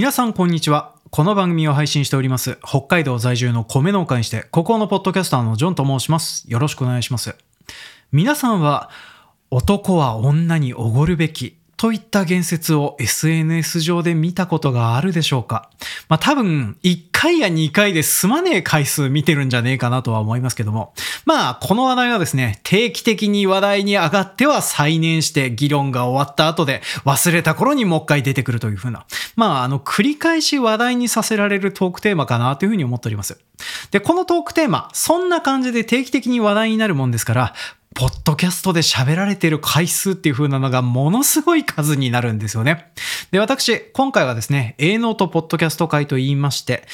皆さんこんにちは。この番組を配信しております、北海道在住の米農家にして、ここのポッドキャスターのジョンと申します。よろしくお願いします。皆さんは、男は女におごるべきといった言説を SNS 上で見たことがあるでしょうかまあ多分、1回や2回で済まねえ回数見てるんじゃねえかなとは思いますけども。まあ、この話題はですね、定期的に話題に上がっては再燃して議論が終わった後で忘れた頃にもう一回出てくるというふうな。まあ、あの、繰り返し話題にさせられるトークテーマかなというふうに思っております。で、このトークテーマ、そんな感じで定期的に話題になるもんですから、ポッドキャストで喋られている回数っていう風なのがものすごい数になるんですよね。で、私、今回はですね、営農とポッドキャスト会と言いまして、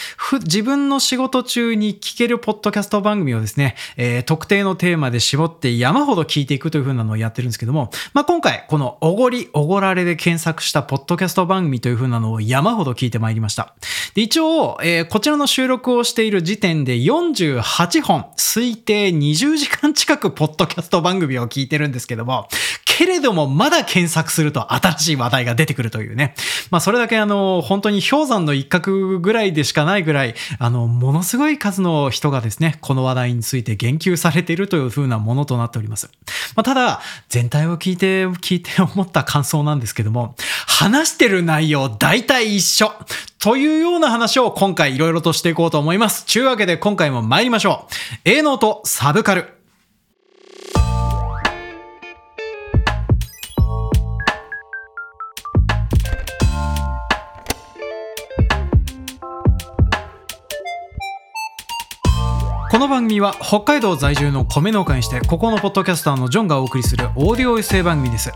自分の仕事中に聞けるポッドキャスト番組をですね、えー特定のテーマで絞って山ほど聞いていくという風なのをやってるんですけども、まあ、今回、このおごり、おごられで検索したポッドキャスト番組という風なのを山ほど聞いてまいりました。で、一応、えーこちらの収録をしている時点で48本、推定20時間近くポッドキャスト番組を聞いてるんですけども、けれどもまだ検索すると新しい話題が出てくるというね。まあそれだけあの、本当に氷山の一角ぐらいでしかないぐらい、あの、ものすごい数の人がですね、この話題について言及されているという風なものとなっております。まあただ、全体を聞いて、聞いて思った感想なんですけども、話してる内容大体一緒。というような話を今回いろいろとしていこうと思います。ちゅうわけで今回も参りましょう。営農とサブカル。この番組は北海道在住の米農家にしてここのポッドキャスターのジョンがお送りするオーディオエッセイ番組です。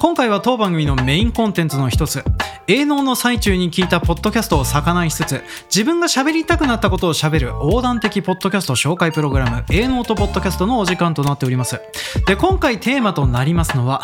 今回は当番組のメインコンテンツの一つ営農の最中に聞いたポッドキャストを魚にしつつ自分が喋りたくなったことを喋る横断的ポッドキャスト紹介プログラム営農とポッドキャストのお時間となっております。で今回テーマとなりますのは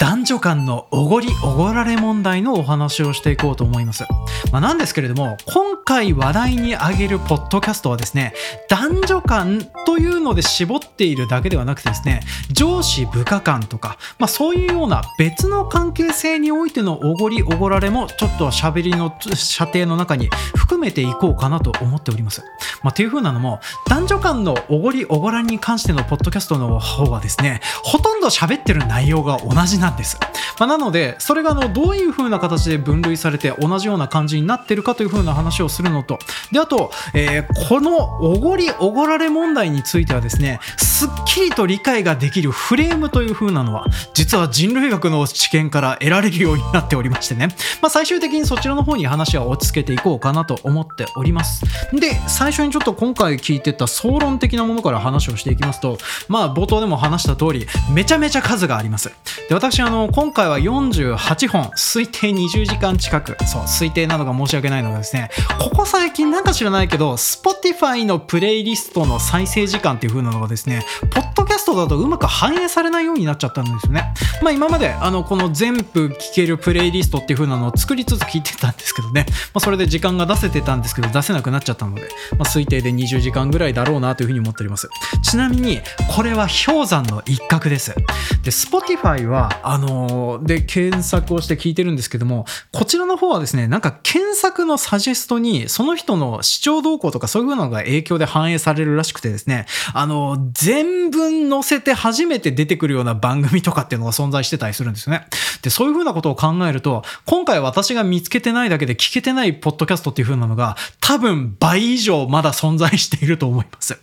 男女間のおごりおごられ問題のお話をしていこうと思います、まあ、なんですけれども今回話題に挙げるポッドキャストはですね男女間というので絞っているだけではなくてですね上司部下間とか、まあ、そういうような別の関係性においてのおごりおごられもちょっと喋りの射程の中に含めていこうかなと思っております、まあ、っていう風なのも男女間のおごりおごられに関してのポッドキャストの方はですねほとんど喋ってる内容が同じなんです、まあ、なのでそれがあのどういう風な形で分類されて同じような感じになってるかという風な話をするのとであと、えーこのおごりおごられられ問題についてはですねすっきりと理解ができるフレームという風なのは実は人類学の知見から得られるようになっておりましてね、まあ、最終的にそちらの方に話は落ち着けていこうかなと思っております。で最初にちょっと今回聞いてた総論的なものから話をしていきますとまあ冒頭でも話した通りめちゃめちゃ数があります。で私あの今回は48本推定20時間近く。そう推定なのが申し訳ないのがですねここ最近なんか知らないけど Spotify のプレイリストの再生時間っていう風なのがですねポッドキャストだとうまく反映されないようになっちゃったんですよね。まあ今まであのこの全部聴けるプレイリストっていう風なのを作りつつ聞いてたんですけどね、まあ、それで時間が出せてたんですけど出せなくなっちゃったので、まあ、推定で20時間ぐらいだろうなという風に思っております。ちなみにこれは氷山の一角です。で Spotify はあのーで検索をして聞いてるんですけどもこちらの方はですねなんか検索のサジェストにその人の視聴動向とかそういうのが影響で反映されるらしくてですねあの全文載せて初めて出てくるような番組とかっていうのが存在してたりするんですよね。でそういうふうなことを考えると今回私が見つけてないだけで聞けてないポッドキャストっていう風なのが多分倍以上まだ存在していると思います。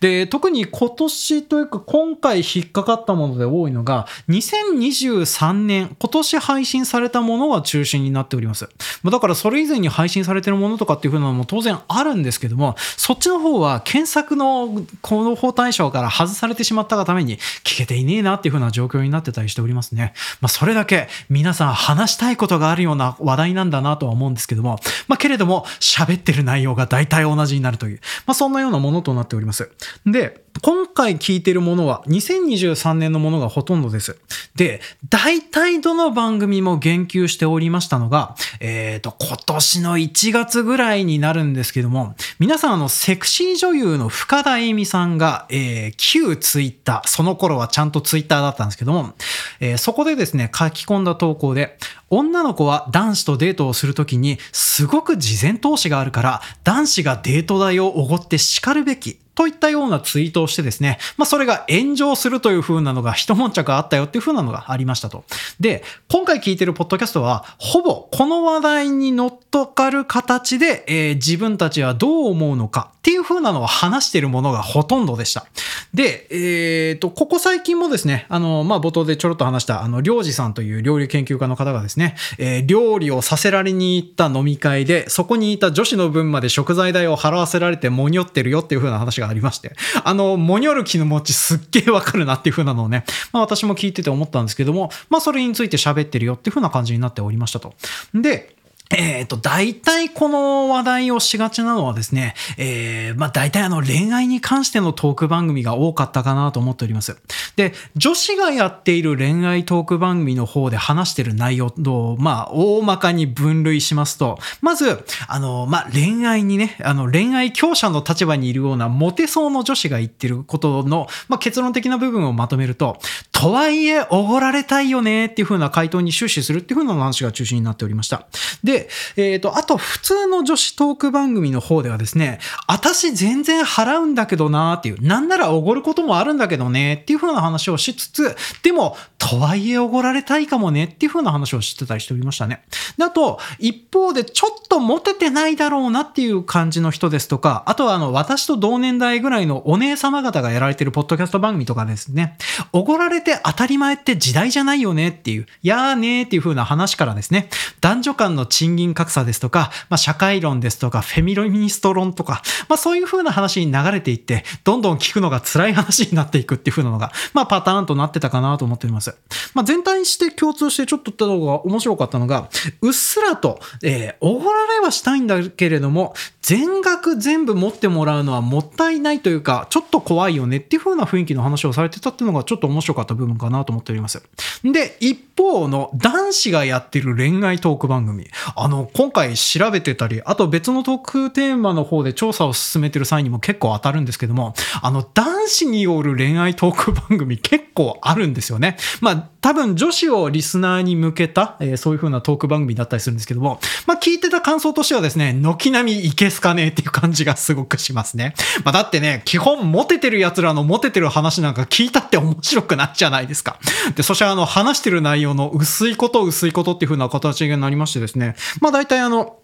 で特に今年というか今回引っかかったもので多いのが2023年今年配信されたものが中心になっております。だからそれ以前に配信されてるものとかっていう風なのも当然あるんですけどもそっちの方は検索のこの法対象から外されてしまったがために聞けていねえなっていう風な状況になってたりしておりますね。まあそれだけ皆さん話したいことがあるような話題なんだなとは思うんですけどもまあけれども喋ってる内容が大体同じになるというまあそんなようなものとなっております。で今回聞いてるものは2023年のものがほとんどです。で、大体どの番組も言及しておりましたのが、えっ、ー、と、今年の1月ぐらいになるんですけども、皆さんあの、セクシー女優の深田恵美さんが、えー、旧ツイッター、その頃はちゃんとツイッターだったんですけども、えー、そこでですね、書き込んだ投稿で、女の子は男子とデートをするときに、すごく事前投資があるから、男子がデート代をおごって叱るべき。といったようなツイートをしてですね、まあそれが炎上するという風なのが一悶着あったよっていう風なのがありましたと。で、今回聞いてるポッドキャストは、ほぼこの話題に乗っとかる形で、えー、自分たちはどう思うのかっていう風なのを話してるものがほとんどでした。で、えっ、ー、と、ここ最近もですね、あの、まあ冒頭でちょろっと話した、あの、りょうじさんという料理研究家の方がですね、えー、料理をさせられに行った飲み会で、そこにいた女子の分まで食材代を払わせられてもにょってるよっていう風な話がありまして、あの、モニョル気の持ちすっげえわかるなっていう風なのをね、まあ私も聞いてて思ったんですけども、まあそれについて喋ってるよっていう風な感じになっておりましたと。で、えっ、ー、と、大体この話題をしがちなのはですね、えー、まあ大体あの恋愛に関してのトーク番組が多かったかなと思っております。で、女子がやっている恋愛トーク番組の方で話してる内容と、まあ大まかに分類しますと、まず、あの、まあ恋愛にね、あの恋愛強者の立場にいるようなモテそうの女子が言ってることの、まあ結論的な部分をまとめると、とはいえ、おごられたいよねっていう風な回答に終始するっていう風な話が中心になっておりました。で、えっ、ー、と、あと普通の女子トーク番組の方ではですね、私全然払うんだけどなーっていう、なんならおごることもあるんだけどねっていう風な話をしつつ、でも、とはいえおごられたいかもねっていう風な話をしてたりしておりましたね。で、あと、一方でちょっとモテてないだろうなっていう感じの人ですとか、あとはあの、私と同年代ぐらいのお姉様方がやられてるポッドキャスト番組とかですね、おごられてて当たり前って時代じゃないよねっていう、やーねーっていう風な話からですね、男女間の賃金格差ですとか、まあ、社会論ですとか、フェミロミニスト論とか、まあ、そういう風な話に流れていって、どんどん聞くのが辛い話になっていくっていう風なのが、まあ、パターンとなってたかなと思っております。まあ、全体にして共通してちょっとったのが面白かったのが、うっすらと、えー、おごられはしたいんだけれども、全額全部持ってもらうのはもったいないというか、ちょっと怖いよねっていう風な雰囲気の話をされてたっていうのがちょっと面白かった部分かなと思っております。で、一方の男子がやってる恋愛トーク番組。あの、今回調べてたり、あと別のトークテーマの方で調査を進めてる際にも結構当たるんですけども、あの、男子による恋愛トーク番組結構あるんですよね。まあ、多分女子をリスナーに向けた、えー、そういう風なトーク番組だったりするんですけども、まあ、聞いてた感想としてはですね、軒並みいけすかねえっていう感じがすごくしますね。まあ、だってね、基本モテてる奴らのモテてる話なんか聞いたって面白くないじゃないですか。で、そしてあの、話してる内容の薄いこと薄いことっていう風な形になりましてですね、まあ大体あの、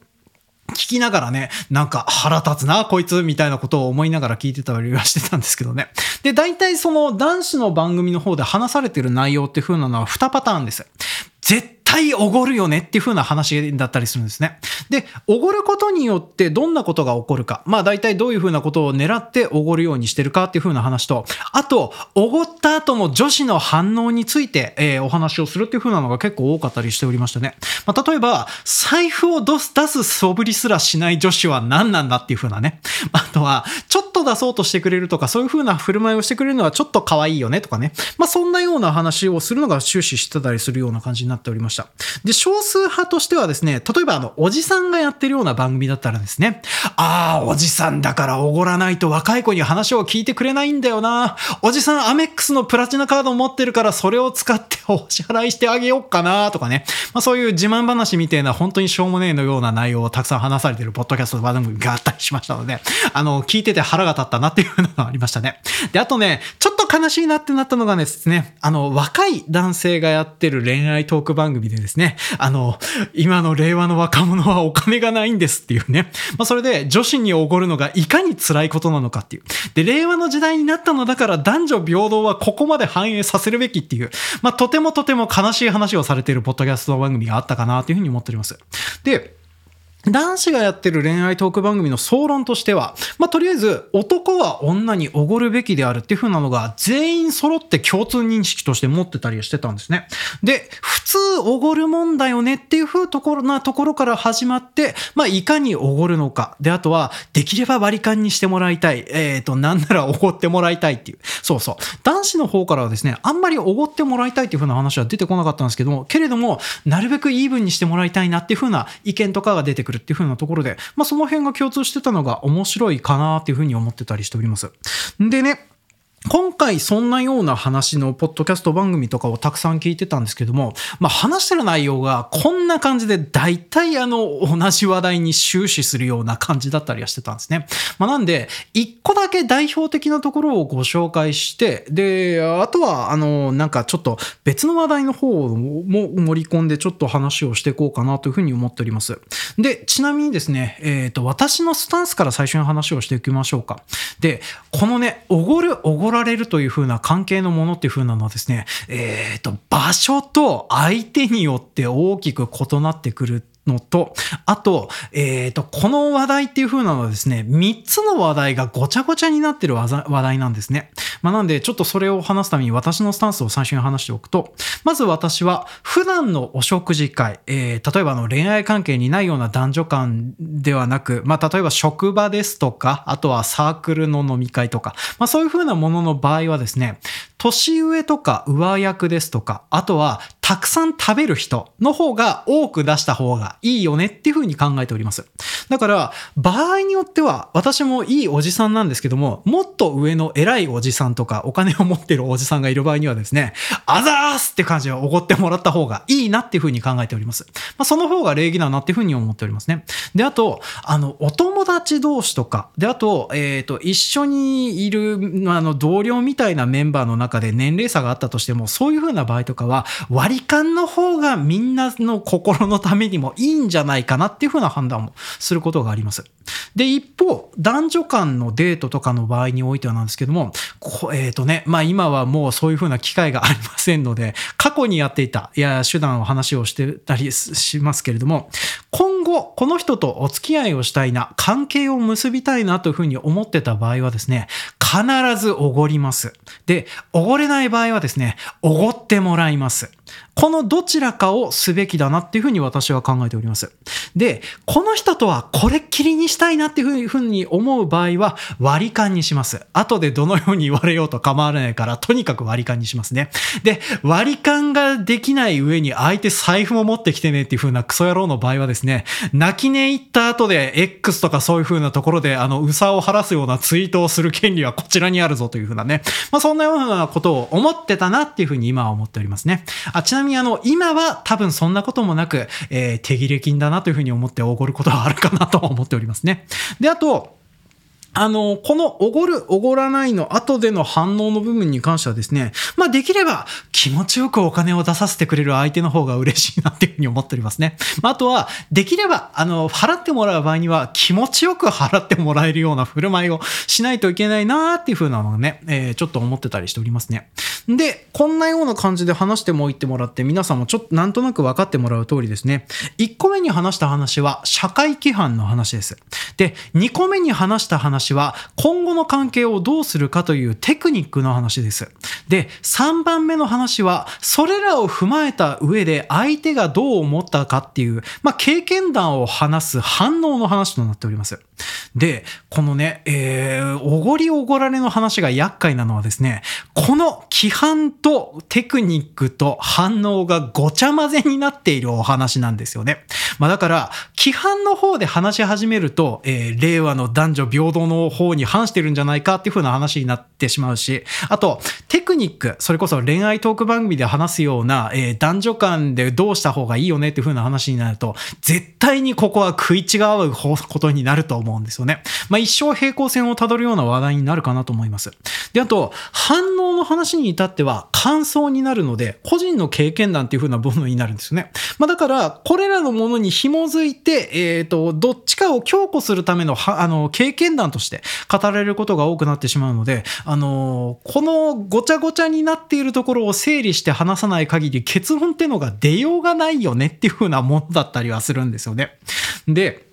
聞きながらね、なんか腹立つな、こいつ、みたいなことを思いながら聞いてたりはしてたんですけどね。で、大体その男子の番組の方で話されてる内容っていう風なのは2パターンです。絶対おごるよねっていう風な話だったりするんですね。で、おごることによってどんなことが起こるか。まあ大体どういう風なことを狙っておごるようにしてるかっていう風な話と、あと、おごった後の女子の反応について、えー、お話をするっていう風なのが結構多かったりしておりましたね。まあ例えば、財布を出す出す素振りすらしない女子は何なんだっていう風なね。あとは、ちょっと出そうとしてくれるとか、そういう風な振る舞いをしてくれるのはちょっと可愛いよねとかね。まあそんなような話をするのが終始してたりするような感じになっておりました。した。で、少数派としてはですね、例えばあの、おじさんがやってるような番組だったらですね、ああ、おじさんだからおごらないと若い子に話を聞いてくれないんだよな。おじさんアメックスのプラチナカード持ってるからそれを使ってお支払いしてあげようかなとかね。まあそういう自慢話みたいな本当にしょうもねえのような内容をたくさん話されてるポッドキャスト番組があったりしましたので、あの、聞いてて腹が立ったなっていうのがありましたね。で、あとね、ちょっと悲しいなってなったのがですね、あの、若い男性がやってる恋愛トーク番組でですね、あの、今の令和の若者はお金がないんですっていうね。まあ、それで女子におごるのがいかに辛いことなのかっていう。で、令和の時代になったのだから男女平等はここまで反映させるべきっていう、まあ、とてもとても悲しい話をされているポッドキャスト番組があったかなというふうに思っております。で、男子がやってる恋愛トーク番組の総論としては、まあ、とりあえず男は女におごるべきであるっていう風なのが全員揃って共通認識として持ってたりしてたんですね。で、普通おごるもんだよねっていう風ところなところから始まって、まあ、いかにおごるのか。で、あとは、できれば割り勘にしてもらいたい。えっ、ー、と、なんならおごってもらいたいっていう。そうそう。男子の方からはですね、あんまりおごってもらいたいっていう風な話は出てこなかったんですけども、けれども、なるべくイーブンにしてもらいたいなっていう風な意見とかが出てくるるっていう風なところで、まあ、その辺が共通してたのが面白いかなっていう風に思ってたりしております。でね、今回そんなような話のポッドキャスト番組とかをたくさん聞いてたんですけども、まあ話してる内容がこんな感じで大体あの同じ話題に終始するような感じだったりはしてたんですね。まあなんで、一個だけ代表的なところをご紹介して、で、あとはあのなんかちょっと別の話題の方も盛り込んでちょっと話をしていこうかなというふうに思っております。で、ちなみにですね、えっ、ー、と、私のスタンスから最初に話をしていきましょうか。で、このね、おごる、おごるられるという風な関係のものっていう風なのはですね、えっ、ー、と、場所と相手によって大きく異なってくるのと、あと、えっ、ー、と、この話題っていう風なのはですね、3つの話題がごちゃごちゃになってる話題なんですね。まあ、なんで、ちょっとそれを話すために私のスタンスを最初に話しておくと、まず私は、普段のお食事会、えー、例えばの恋愛関係にないような男女間ではなく、まあ、例えば職場ですとか、あとはサークルの飲み会とか、まあ、そういう風なものの場合はですね、年上とか上役ですとか、あとはたくさん食べる人の方が多く出した方がいいよねっていうふうに考えております。だから、場合によっては、私もいいおじさんなんですけども、もっと上の偉いおじさんとか、お金を持ってるおじさんがいる場合にはですね、あざーすって感じでおごってもらった方がいいなっていうふうに考えております。まあ、その方が礼儀だなっていうふうに思っておりますね。で、あと、あの、お友達同士とか、で、あと、えっ、ー、と、一緒にいる、あの、同僚みたいなメンバーの中中で年齢差があったとしても、そういうふうな場合とかは、割り勘の方がみんなの心のためにもいいんじゃないかなっていうふうな判断もすることがあります。で、一方、男女間のデートとかの場合においてはなんですけども、えっ、ー、とね、まあ今はもうそういうふうな機会がありませんので、過去にやっていた、いや、手段を話をしてたりしますけれども、今後、この人とお付き合いをしたいな、関係を結びたいなというふうに思ってた場合はですね、必ずおごります。で、おごれない場合はですね、おごってもらいます。このどちらかをすべきだなっていうふうに私は考えております。で、この人とはこれっきりにしたいなっていうふうに思う場合は割り勘にします。後でどのように言われようと構わないから、とにかく割り勘にしますね。で、割り勘ができない上に相手財布も持ってきてねっていうふうなクソ野郎の場合はですね、泣き寝入った後で X とかそういうふうなところであの、うさを晴らすようなツイートをする権利はこちらにあるぞというふうなね。まあそんなようなことを思ってたなっていうふうに今は思っておりますね。あちなみにあの、今は多分そんなこともなく、えー、手切れ金だなというふうに思っておごることはあるかなと思っておりますね。で、あと、あの、このおごる、おごらないの後での反応の部分に関してはですね、まあできれば気持ちよくお金を出させてくれる相手の方が嬉しいなっていうふうに思っておりますね。まあ、とは、できれば、あの、払ってもらう場合には気持ちよく払ってもらえるような振る舞いをしないといけないなーっていうふうなのをね、えー、ちょっと思ってたりしておりますね。で、こんなような感じで話してもいってもらって、皆さんもちょっとなんとなく分かってもらう通りですね。1個目に話した話は社会規範の話です。で、2個目に話した話話は今後の関係をどうするかというテクニックの話です。で、3番目の話はそれらを踏まえた上で相手がどう思ったかっていう、まあ、経験談を話す反応の話となっております。で、このね、えー、おごりおごられの話が厄介なのはですね、この規範とテクニックと反応がごちゃ混ぜになっているお話なんですよね。まあだから、規範の方で話し始めると、えー、令和の男女平等の方に反してるんじゃないかっていう風な話になってしまうし、あと、テクニック、それこそ恋愛トーク番組で話すような、えー、男女間でどうした方がいいよねっていう風な話になると、絶対にここは食い違うことになると思思うんですよね。まあ一生平行線をたどるような話題になるかなと思います。で、あと、反応の話に至っては感想になるので、個人の経験談っていう風な部分になるんですよね。まあだから、これらのものに紐づいて、えっ、ー、と、どっちかを強固するための、あの、経験談として語られることが多くなってしまうので、あの、このごちゃごちゃになっているところを整理して話さない限り結論ってのが出ようがないよねっていう風なものだったりはするんですよね。で、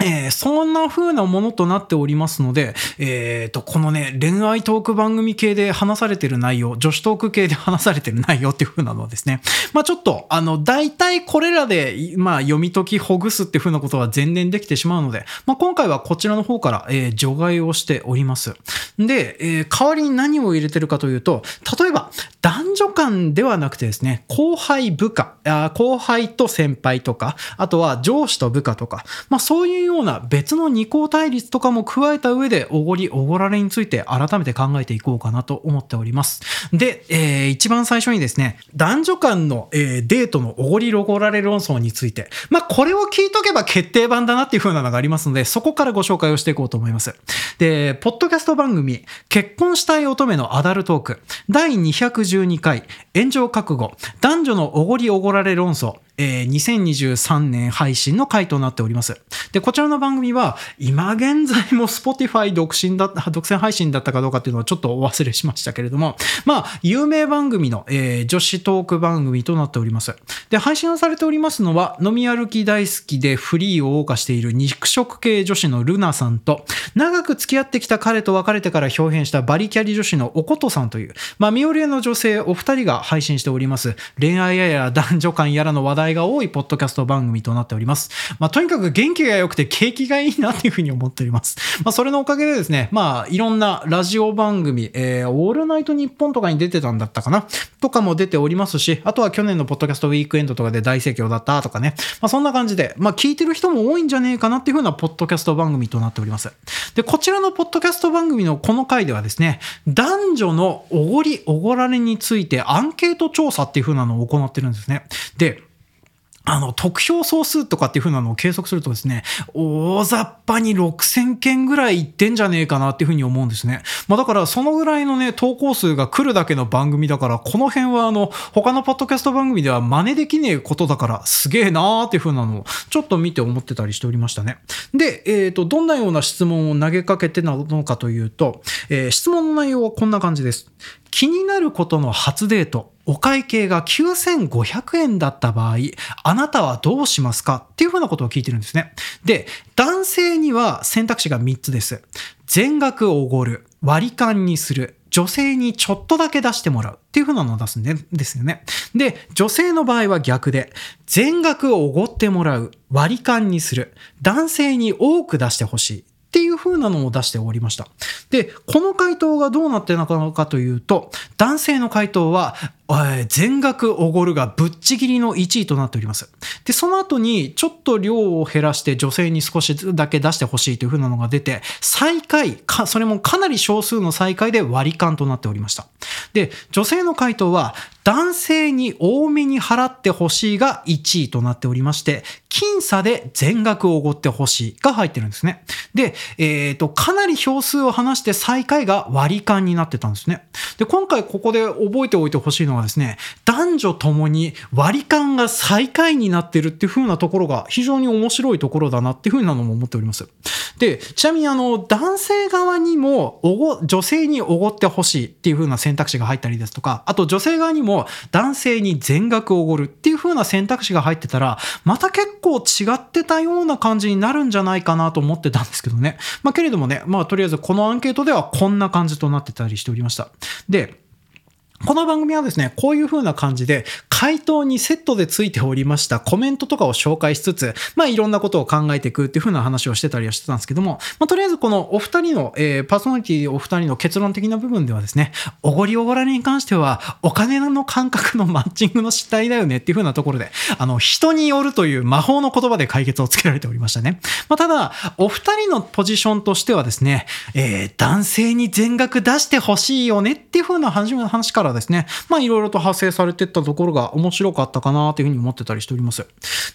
えー、そんな風なものとなっておりますので、えっ、ー、と、このね、恋愛トーク番組系で話されてる内容、女子トーク系で話されてる内容っていう風なのはですね、まあちょっと、あの、大体これらで、まあ読み解きほぐすっていう風なことは前年できてしまうので、まあ今回はこちらの方から、えー、除外をしております。で、え、代わりに何を入れてるかというと、例えば、男女間ではなくてですね、後輩部下、あ後輩と先輩とか、あとは上司と部下とか、まあそういうような別の二項対立とかも加えた上で、おごり、おごられについて改めて考えていこうかなと思っております。で、えー、一番最初にですね、男女間の、えー、デートのおごり、おごられ論争について、まあ、これを聞いとけば決定版だなっていう風なのがありますので、そこからご紹介をしていこうと思います。で、ポッドキャスト番組、結婚したい乙女のアダルトーク、第212回、炎上覚悟、男女のおごりおごられ論争、えー、2023年配信の回となっております。で、こちらの番組は、今現在も Spotify 独身だった、独占配信だったかどうかっていうのはちょっとお忘れしましたけれども、まあ、有名番組の、えー、女子トーク番組となっております。で、配信をされておりますのは、飲み歩き大好きでフリーを謳歌している肉食系女子のルナさんと、長く付き合ってきた彼と別れてから表現したバリキャリ女子のおことさんという、まあ、ミオリエの女性お二人が配信しております、恋愛やや男女間やらの話題題が多いポッドキャスト番組となっております。まあ、とにかく元気が良くて景気がいいなっていうふうに思っております。まあ、それのおかげでですね、まあ、いろんなラジオ番組、えー、オールナイトニッポンとかに出てたんだったかなとかも出ておりますし、あとは去年のポッドキャストウィークエンドとかで大盛況だったとかね、まあ、そんな感じで、まあ、聞いてる人も多いんじゃねえかなっていうふうなポッドキャスト番組となっております。で、こちらのポッドキャスト番組のこの回ではですね、男女のおごり、おごられについてアンケート調査っていうふうなのを行ってるんですね。で、あの、得票総数とかっていう風なのを計測するとですね、大雑把に6000件ぐらいいってんじゃねえかなっていう風に思うんですね。まあだからそのぐらいのね、投稿数が来るだけの番組だから、この辺はあの、他のポッドキャスト番組では真似できねえことだから、すげえなーっていう風なのをちょっと見て思ってたりしておりましたね。で、えっ、ー、と、どんなような質問を投げかけてなのかというと、えー、質問の内容はこんな感じです。気になることの初デート、お会計が9500円だった場合、あなたはどうしますかっていうふうなことを聞いてるんですね。で、男性には選択肢が3つです。全額おごる、割り勘にする、女性にちょっとだけ出してもらうっていう風なのを出すんですよね。で、女性の場合は逆で、全額おごってもらう、割り勘にする、男性に多く出してほしい。っていう風なのを出しておりました。で、この回答がどうなってなのかというと、男性の回答は、全額おごるがぶっちぎりの1位となっております。で、その後にちょっと量を減らして女性に少しだけ出してほしいという風なのが出て、最下位、それもかなり少数の最下位で割り勘となっておりました。で、女性の回答は、男性に多めに払ってほしいが1位となっておりまして、僅差で全額おごってほしいが入ってるんですね。で、えっ、ー、と、かなり票数を離して最下位が割り勘になってたんですね。で、今回ここで覚えておいてほしいのはですね、男女ともに割り勘が最下位になってるっていう風なところが非常に面白いところだなっていう風なのも思っております。で、ちなみにあの、男性側にもおご、女性におごってほしいっていう風な選択肢が入ったりですとか、あと女性側にも男性に全額おごるっていう風な選択肢が入ってたら、また結構違ってたような感じになるんじゃないかなと思ってたんですけどね。まあけれどもね、まあとりあえずこのアンケートではこんな感じとなってたりしておりました。で、この番組はですね、こういう風な感じで、回答にセットでついておりましたコメントとかを紹介しつつ、まあいろんなことを考えていくっていう風な話をしてたりはしてたんですけども、まあとりあえずこのお二人の、えー、パーソナリティお二人の結論的な部分ではですね、おごりおごられに関しては、お金の感覚のマッチングの失態だよねっていう風なところで、あの、人によるという魔法の言葉で解決をつけられておりましたね。まあただ、お二人のポジションとしてはですね、えー、男性に全額出してほしいよねっていう風な話からですね、まあいろいろと発生されてったところが面白かったかなというふうに思ってたりしております。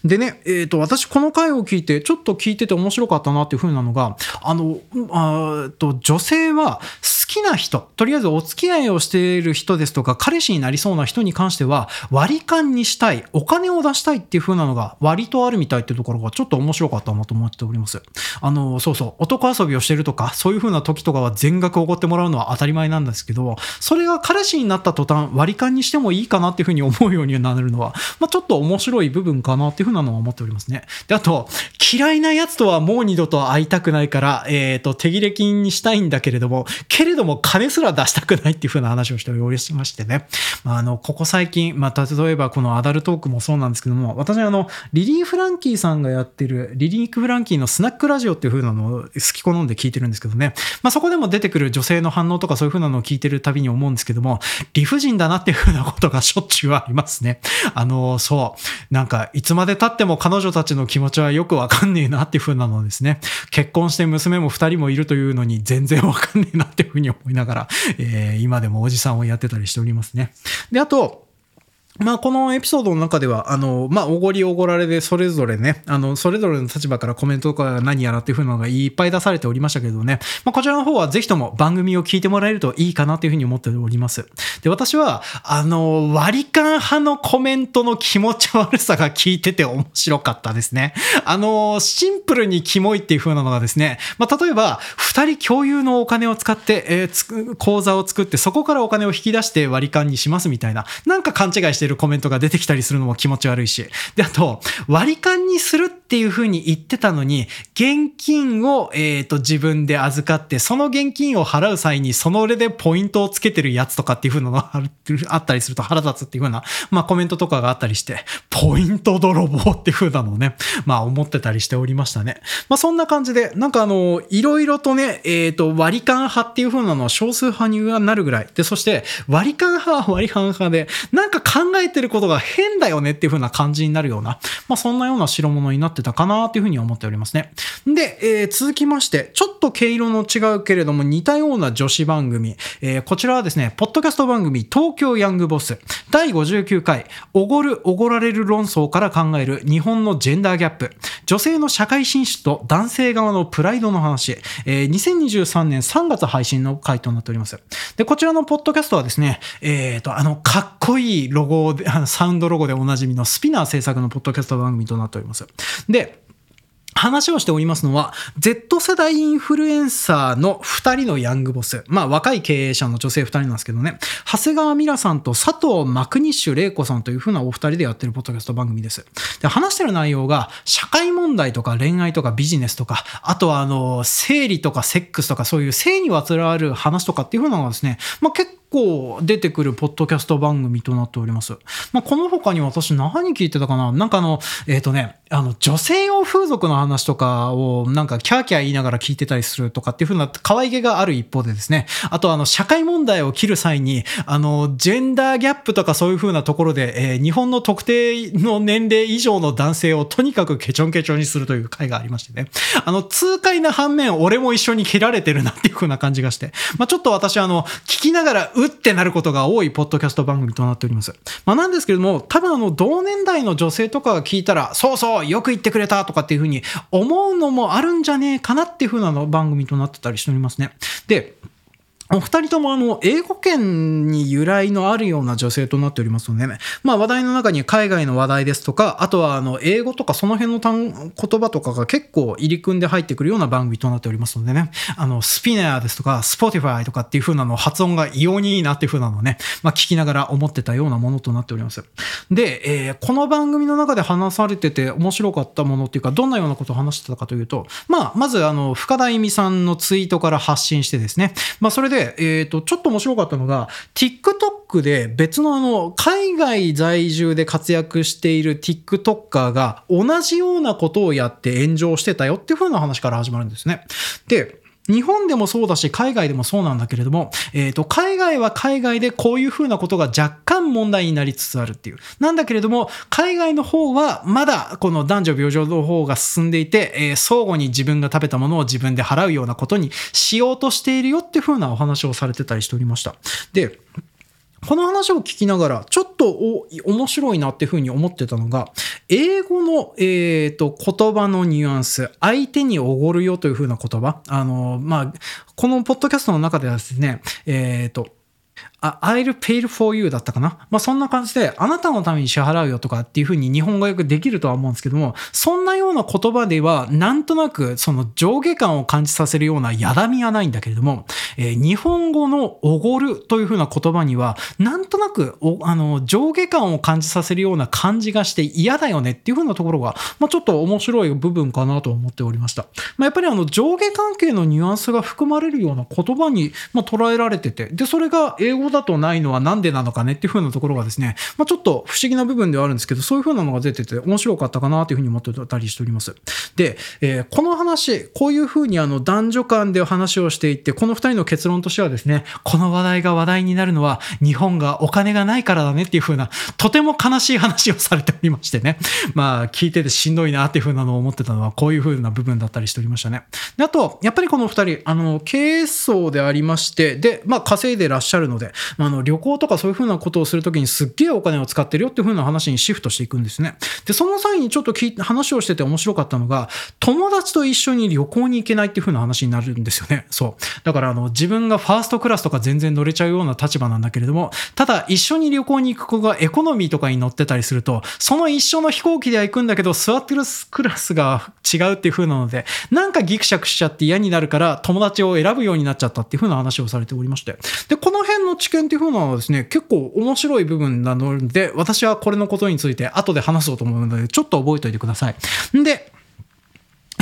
でね、えっ、ー、と、私この回を聞いて、ちょっと聞いてて面白かったなっていうふうなのが、あの、あと女性は好きな人、とりあえずお付き合いをしている人ですとか、彼氏になりそうな人に関しては、割り勘にしたい、お金を出したいっていう風なのが割とあるみたいっていうところがちょっと面白かったなと思っております。あの、そうそう、男遊びをしてるとか、そういう風な時とかは全額おごってもらうのは当たり前なんですけど、それが彼氏になった途端、割り勘にしてもいいかなっていう風に思うようになるのは、まあ、ちょっと面白い部分かなっていう風なのは思っておりますね。で、あと、嫌いなやつとはもう二度と会いたくないから、えっ、ー、と、手切れ金にしたいんだけれども、けれども金すら出したくないっていう風な話をしておりましてね。まあ、あの、ここ最近、まあ、例えばこのアダルトークもそうなんですけども、私あの、リリー・フランキーさんがやってる、リリー・フランキーのスナックラジオっていう風なのを好き好んで聞いてるんですけどね。まあ、そこでも出てくる女性の反応とかそういう風なのを聞いてるたびに思うんですけども、理不尽だなっていうふうなことがしょっちゅうありますね。あの、そう。なんか、いつまで経っても彼女たちの気持ちはよくわかんねえなっていうふうなのですね。結婚して娘も二人もいるというのに全然わかんねえなっていうふうに思いながら、えー、今でもおじさんをやってたりしておりますね。で、あと、まあ、このエピソードの中では、あの、まあ、おごりおごられで、それぞれね、あの、それぞれの立場からコメントとか何やらっていうふうなのがいっぱい出されておりましたけどね、まあ、こちらの方はぜひとも番組を聞いてもらえるといいかなというふうに思っております。で、私は、あの、割り勘派のコメントの気持ち悪さが聞いてて面白かったですね。あの、シンプルにキモいっていうふうなのがですね、まあ、例えば、二人共有のお金を使って、えー、口座を作って、そこからお金を引き出して割り勘にしますみたいな、なんか勘違いしているコメントが出てきたりするのも気持ち悪いし。で、あと、割り勘にするっていうふうに言ってたのに、現金を、えっ、ー、と、自分で預かって、その現金を払う際に、そのれでポイントをつけてるやつとかっていうふうなのが あったりすると腹立つっていうふうな、まあコメントとかがあったりして、ポイント泥棒っていうふうなのをね、まあ思ってたりしておりましたね。まあそんな感じで、なんかあの、いろいろとね、えっ、ー、と、割り勘派っていうふうなのは少数派になるぐらい。で、そして割り勘派は割り勘派で、なんか考えてることが変だよねっていう風な感じになるような、まあそんなような代物になってたかなっていう風に思っておりますね。で、えー、続きまして、ちょっと毛色の違うけれども似たような女子番組、えー、こちらはですね、ポッドキャスト番組東京ヤングボス第59回、おごる、おごられる論争から考える日本のジェンダーギャップ、女性の社会進出と男性側のプライドの話、えー、2023年3月配信の回となっております。で、こちらのポッドキャストはですね、えっ、ー、と、あの、かっこいいロゴサウンドロゴでおなじみのスピナー制作のポッドキャスト番組となっております。で、話をしておりますのは、Z 世代インフルエンサーの2人のヤングボス。まあ、若い経営者の女性2人なんですけどね。長谷川美良さんと佐藤マクニッシュ玲子さんという風なお二人でやってるポッドキャスト番組です。で、話してる内容が、社会問題とか恋愛とかビジネスとか、あとはあの、生理とかセックスとかそういう性にまつわる話とかっていう風なのがですね、まあ結構構出てくるポッドキャスト番組となっております。まあ、この他に私何聞いてたかな？なんかあの、えっ、ー、とね、あの、女性用風俗の話とかをなんかキャーキャー言いながら聞いてたりするとかっていう風な可愛げがある一方でですね、あとあの、社会問題を切る際に、あの、ジェンダーギャップとかそういう風なところで、えー、日本の特定の年齢以上の男性をとにかくケチョンケチョンにするという回がありましてね。あの、痛快な反面、俺も一緒に切られてるなっていう風な感じがして、まあ、ちょっと私あの、聞きながら、ううってなることが多いポッドキャスト番組となっております。まあ、なんですけれども、多分あの、同年代の女性とかが聞いたら、そうそう、よく言ってくれたとかっていうふうに思うのもあるんじゃねえかなっていうふうなの番組となってたりしておりますね。で、お二人ともあの、英語圏に由来のあるような女性となっておりますのでね。まあ話題の中に海外の話題ですとか、あとはあの、英語とかその辺の単言葉とかが結構入り組んで入ってくるような番組となっておりますのでね。あの、スピナーですとか、スポティファイとかっていう風なの発音が異様にいいなっていう風なのね、まあ聞きながら思ってたようなものとなっております。で、えー、この番組の中で話されてて面白かったものっていうか、どんなようなことを話してたかというと、まあ、まずあの、深田恵美さんのツイートから発信してですね。まあそれで、でえっ、ー、と、ちょっと面白かったのが、TikTok で別のあの、海外在住で活躍している TikToker が同じようなことをやって炎上してたよっていう風な話から始まるんですね。で、日本でもそうだし、海外でもそうなんだけれども、えっ、ー、と、海外は海外でこういうふうなことが若干問題になりつつあるっていう。なんだけれども、海外の方はまだこの男女平等の方が進んでいて、えー、相互に自分が食べたものを自分で払うようなことにしようとしているよっていうふうなお話をされてたりしておりました。で、この話を聞きながら、ちょっとお面白いなっていうふうに思ってたのが、英語の、えっ、ー、と、言葉のニュアンス、相手におごるよというふうな言葉、あの、まあ、このポッドキャストの中ではですね、えっ、ー、と、あ、I'll pay for you だったかな？まあ、そんな感じで、あなたのために支払うよとかっていうふうに日本語訳できるとは思うんですけども、そんなような言葉では、なんとなくその上下感を感じさせるようなやだみはないんだけれども、えー、日本語のおごるというふうな言葉には、なんとなくあの上下感を感じさせるような感じがして嫌だよねっていうふうなところが、まあ、ちょっと面白い部分かなと思っておりました。まあ、やっぱりあの上下関係のニュアンスが含まれるような言葉に、まあ、捉えられてて、で、それが英語だとないのはなんでなのかねっていう風なところがですね、まあ、ちょっと不思議な部分ではあるんですけど、そういう風なのが出てて面白かったかなという風に思ってたりしております。で、えー、この話、こういう風にあの男女間で話をしていって、この二人の結論としてはですね、この話題が話題になるのは日本がお金がないからだねっていう風な、とても悲しい話をされておりましてね、まあ聞いててしんどいなっていう風なのを思ってたのはこういう風な部分だったりしておりましたね。であと、やっぱりこの二人、あの、経営層でありまして、で、まあ稼いでらっしゃるので、あの、旅行とかそういうふうなことをするときにすっげえお金を使ってるよっていうふうな話にシフトしていくんですね。で、その際にちょっと聞い話をしてて面白かったのが、友達と一緒に旅行に行けないっていうふうな話になるんですよね。そう。だからあの、自分がファーストクラスとか全然乗れちゃうような立場なんだけれども、ただ一緒に旅行に行く子がエコノミーとかに乗ってたりすると、その一緒の飛行機では行くんだけど、座ってるクラスが違うっていう風なので、なんかギクシャクしちゃって嫌になるから友達を選ぶようになっちゃったっていう風な話をされておりまして。で、この辺の知見っていう風なのはですね、結構面白い部分なので、私はこれのことについて後で話そうと思うので、ちょっと覚えておいてください。んで、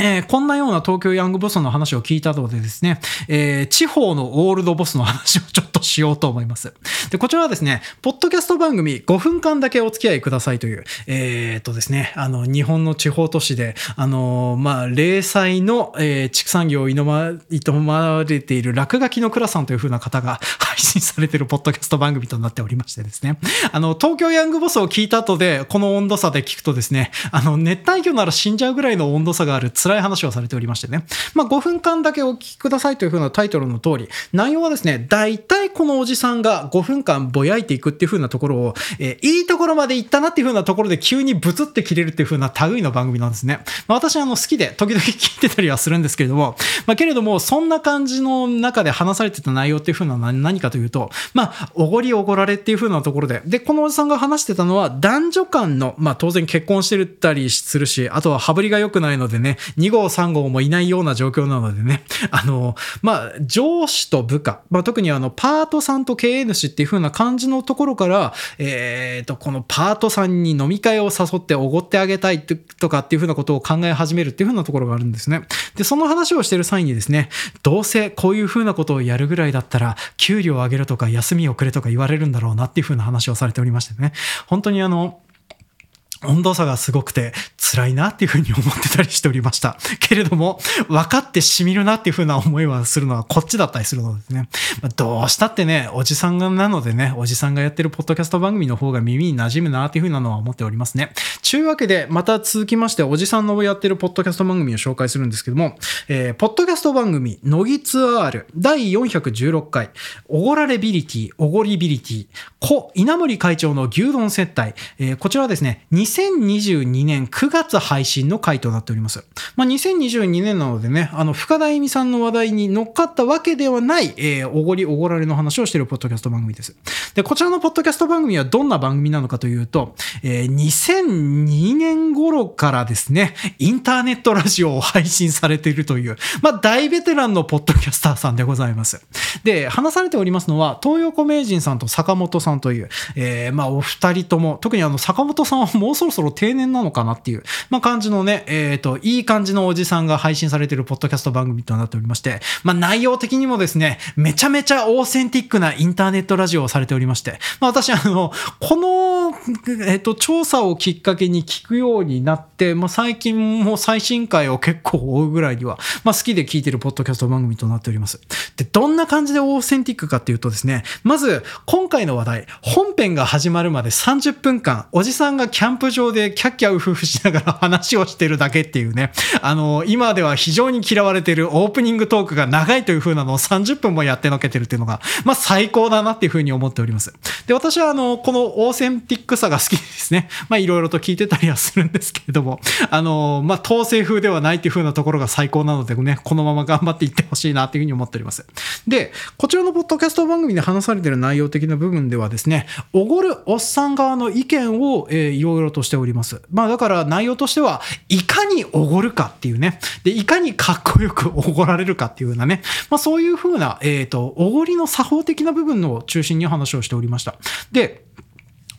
えー、こんなような東京ヤングボスの話を聞いたのでですね、えー、地方のオールドボスの話をちょっとしようと思います。で、こちらはですね、ポッドキャスト番組5分間だけお付き合いくださいという、えー、っとですね、あの、日本の地方都市で、あの、まあ、零細の、えー、畜産業を営ま、営まれている落書きの倉さんという風な方が配信されているポッドキャスト番組となっておりましてですね、あの、東京ヤングボスを聞いた後で、この温度差で聞くとですね、あの、熱帯魚なら死んじゃうぐらいの温度差がある辛い話をされておりましてね。まあ、5分間だけお聞きくださいというふうなタイトルの通り、内容はですね、大体このおじさんが5分間ぼやいていくっていうふうなところを、えー、いいところまで行ったなっていうふうなところで急にブツって切れるっていうふうな類の番組なんですね。まあ、私あの好きで時々聞いてたりはするんですけれども、まあ、けれども、そんな感じの中で話されてた内容っていうふうな何かというと、まあ、おごりおごられっていうふうなところで、で、このおじさんが話してたのは男女間の、まあ、当然結婚してたりするし、あとは羽振りが良くないのでね、2号3号もいないような状況なのでね、あの、まあ、上司と部下、まあ、特にあの、パートさんと経営主っていう風な感じのところから、えっ、ー、と、このパートさんに飲み会を誘っておごってあげたいとかっていう風なことを考え始めるっていう風なところがあるんですね。で、その話をしてる際にですね、どうせこういう風なことをやるぐらいだったら、給料を上げるとか休みをくれとか言われるんだろうなっていう風な話をされておりましてね、本当にあの、温度差がすごくて辛いなっていうふうに思ってたりしておりました。けれども、分かってしみるなっていうふうな思いはするのはこっちだったりするのですね。まあ、どうしたってね、おじさんがなのでね、おじさんがやってるポッドキャスト番組の方が耳に馴染むなっていうふうなのは思っておりますね。ちゅうわけで、また続きまして、おじさんのやってるポッドキャスト番組を紹介するんですけども、えー、ポッドキャスト番組、乃木ツアール第416回、おごられビリティ、おごりビリティ、故稲森会長の牛丼接待、えー、こちらはですね、2022年9月配信の回となっております。まあ、2022年なのでね、あの、深田恵美さんの話題に乗っかったわけではない、えー、おごりおごられの話をしているポッドキャスト番組です。で、こちらのポッドキャスト番組はどんな番組なのかというと、えー、2002年頃からですね、インターネットラジオを配信されているという、まあ、大ベテランのポッドキャスターさんでございます。で、話されておりますのは、東横名人さんと坂本さんという、えー、まあ、お二人とも、特にあの、坂本さんはもうそろそろ定年なのかなっていう、まあ、感じのね、えっ、ー、と、いい感じのおじさんが配信されているポッドキャスト番組となっておりまして、まあ、内容的にもですね、めちゃめちゃオーセンティックなインターネットラジオをされておりまして、まあ、私、あの、このえっと、調査をきっかけに聞くようになって、まあ、最近も最新回を結構追うぐらいには、まあ、好きで聞いてるポッドキャスト番組となっております。で、どんな感じでオーセンティックかっていうとですね、まず、今回の話題、本編が始まるまで30分間、おじさんがキャンプ場でキャッキャウフフしながら話をしてるだけっていうね、あの、今では非常に嫌われてるオープニングトークが長いという風なのを30分もやってのけてるっていうのが、まあ、最高だなっていう風に思っております。で、私はあの、このオーセンティックさが好きですね。まあ、いろいろと聞いてたりはするんですけれども、あの、まあ、統制風ではないっていう風なところが最高なのでね、このまま頑張っていってほしいなっていう風に思っております。で、こちらのポッドキャスト番組で話されている内容的な部分ではですね、おごるおっさん側の意見を、えー、いろいろとしております。まあ、だから内容としては、いかにおごるかっていうね、で、いかにかっこよくおごられるかっていうようなね、まあ、そういう風な、えっ、ー、と、おごりの作法的な部分の中心に話をしておりました。で、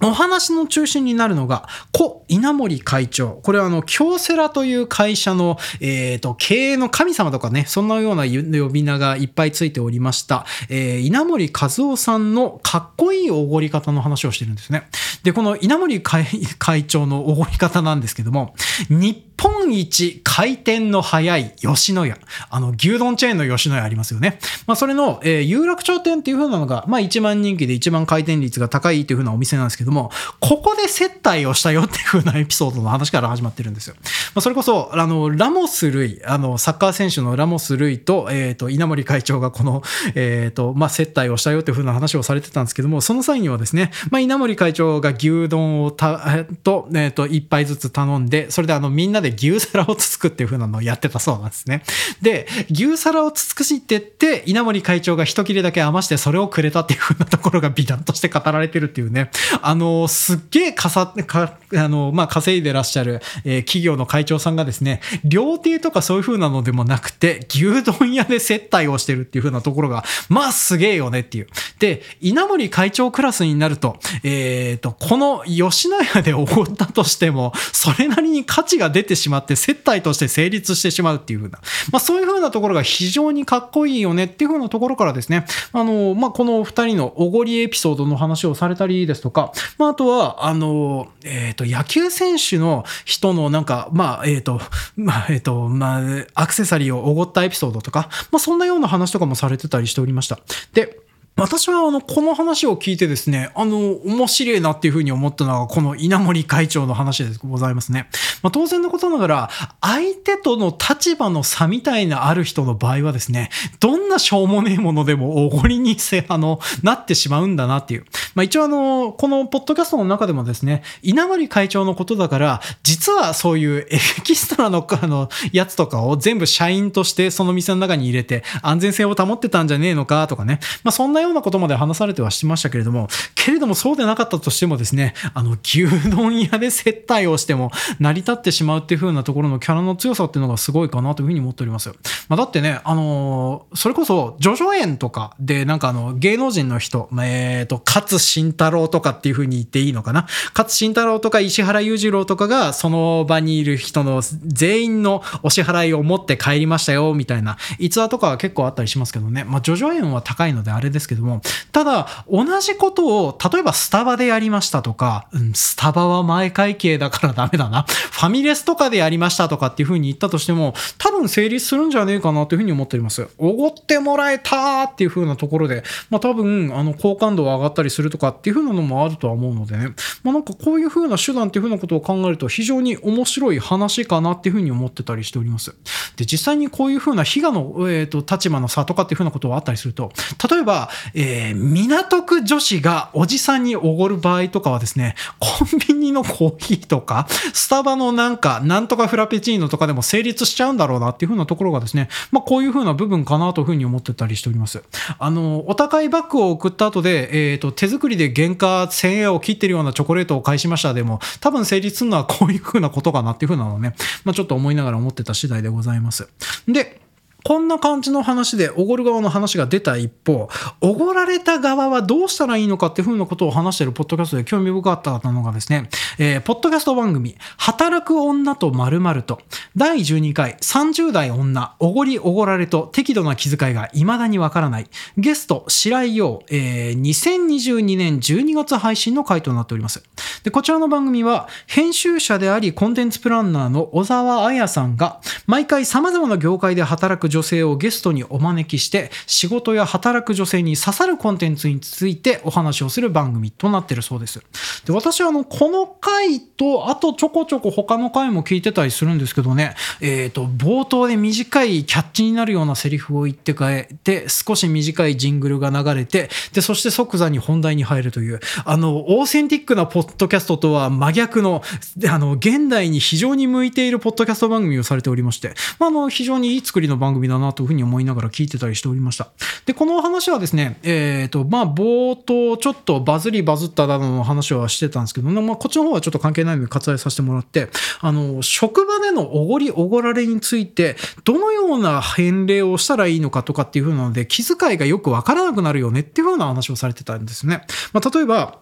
お話の中心になるのが、故稲森会長。これはあの、京セラという会社の、えっ、ー、と、経営の神様とかね、そんなような呼び名がいっぱいついておりました、えー、稲森和夫さんのかっこいいおごり方の話をしてるんですね。で、この稲森会 長のおごり方なんですけども、日本一回転の早い吉野家。あの、牛丼チェーンの吉野家ありますよね。まあ、それの、えー、有楽町店っていう風なのが、まあ、一番人気で一番回転率が高いっていう風なお店なんですけども、ここで接待をしたよっていう風なエピソードの話から始まってるんですよ。まあ、それこそ、あの、ラモス・ルイ、あの、サッカー選手のラモス・ルイと、えっ、ー、と、稲森会長がこの、えっ、ー、と、まあ、接待をしたよっていう風な話をされてたんですけども、その際にはですね、まあ、稲森会長が牛丼をた、えっと、えっ、と、一杯ずつ頼んで、それであの、みんなで牛皿をつつくっていう風なのをやってたそうなんですね。で、牛皿をつつくしってって、稲森会長が一切れだけ余してそれをくれたっていう風なところが美談として語られてるっていうね、あの、すっげえかさ、か、あの、まあ、稼いでらっしゃる、えー、企業の会長さんがですね、料亭とかそういう風なのでもなくて、牛丼屋で接待をしてるっていう風なところが、まあ、すげえよねっていう。で、稲森会長クラスになると、えっ、ー、と、この吉野家でおごったとしても、それなりに価値が出ててしまって接待として成立してしまうっていう風な、まあ、そういう風なところが非常にかっこいいよねっていう風なところからですね、あの、まあ、このお二人のおごりエピソードの話をされたりですとか、まあ、あとは、あの、えっ、ー、と、野球選手の人のなんか、まあ、えっ、ー、と、まあ、えっ、ー、と、まあ、アクセサリーをおごったエピソードとか、まあ、そんなような話とかもされてたりしておりました。で、私はあの、この話を聞いてですね、あの、面白いなっていうふうに思ったのが、この稲森会長の話でございますね。まあ、当然のことながら、相手との立場の差みたいなある人の場合はですね、どんなしょうもねえものでもおごりにせ、あの、なってしまうんだなっていう。まあ、一応あの、このポッドキャストの中でもですね、稲森会長のことだから、実はそういうエキストラの、あの、やつとかを全部社員としてその店の中に入れて、安全性を保ってたんじゃねえのかとかね。まあ、そんなようなことまで話されてはしましたけれども、けれどもそうでなかったとしてもですね、あの、牛丼屋で接待をしても成り立ってしまうっていう風なところのキャラの強さっていうのがすごいかなというふうに思っております。まあ、だってね、あのー、それこそ、ジョジョ園とかで、なんかあの、芸能人の人、えっ、ー、と、勝慎太郎とかっていう風に言っていいのかな？勝慎太郎とか石原裕次郎とかが、その場にいる人の全員のお支払いを持って帰りましたよ、みたいな逸話とかは結構あったりしますけどね。まあ、ジョジョ園は高いのであれですけどけども、ただ、同じことを、例えばスタバでやりましたとか、うん、スタバは前会計だからダメだな。ファミレスとかでやりましたとかっていう風に言ったとしても、多分成立するんじゃねえかなという風に思っております。おごってもらえたっていう風なところで、まあ多分、あの、好感度が上がったりするとかっていう風なのもあるとは思うのでね。まあなんかこういう風な手段っていう風なことを考えると非常に面白い話かなっていう風に思ってたりしております。で、実際にこういう風な比嘉の、えっ、ー、と、立場の差とかっていう風なことがあったりすると、例えば、えー、港区女子がおじさんにおごる場合とかはですね、コンビニのコーヒーとか、スタバのなんか、なんとかフラペチーノとかでも成立しちゃうんだろうなっていう風なところがですね、まあこういう風な部分かなという風に思ってたりしております。あの、お高いバッグを送った後で、えっ、ー、と、手作りで原価1000円を切ってるようなチョコレートを返しましたでも、多分成立するのはこういう風なことかなっていう風なのね、まあちょっと思いながら思ってた次第でございます。で、こんな感じの話で、おごる側の話が出た一方、おごられた側はどうしたらいいのかっていうふうなことを話しているポッドキャストで興味深かったのがですね、えー、ポッドキャスト番組、働く女と〇〇と、第12回、30代女、おごりおごられと適度な気遣いが未だにわからない。ゲスト、白井陽、えー、2022年12月配信の回となっております。で、こちらの番組は、編集者であり、コンテンツプランナーの小沢彩さんが、毎回様々な業界で働く女性をゲストにお招きして仕事や働く女性に刺さるコンテンツについてお話をする番組となってるそうです。で私はあのこの回とあとちょこちょこ他の回も聞いてたりするんですけどね、えっ、ー、と冒頭で短いキャッチになるようなセリフを言って変えて少し短いジングルが流れてでそして即座に本題に入るというあのオーセンティックなポッドキャストとは真逆のあの現代に非常に向いているポッドキャスト番組をされておりまして、まあ、あの非常にいい作りの番組だなというふうに思いながら聞いてたりしておりました。で、この話はですね、えっ、ー、と、まあ、冒頭、ちょっとバズりバズったなどの話はしてたんですけど、まあ、こっちの方はちょっと関係ないので割愛させてもらって、あの、職場でのおごりおごられについて、どのような返礼をしたらいいのかとかっていう風なので、気遣いがよくわからなくなるよねっていう風な話をされてたんですね。まあ、例えば、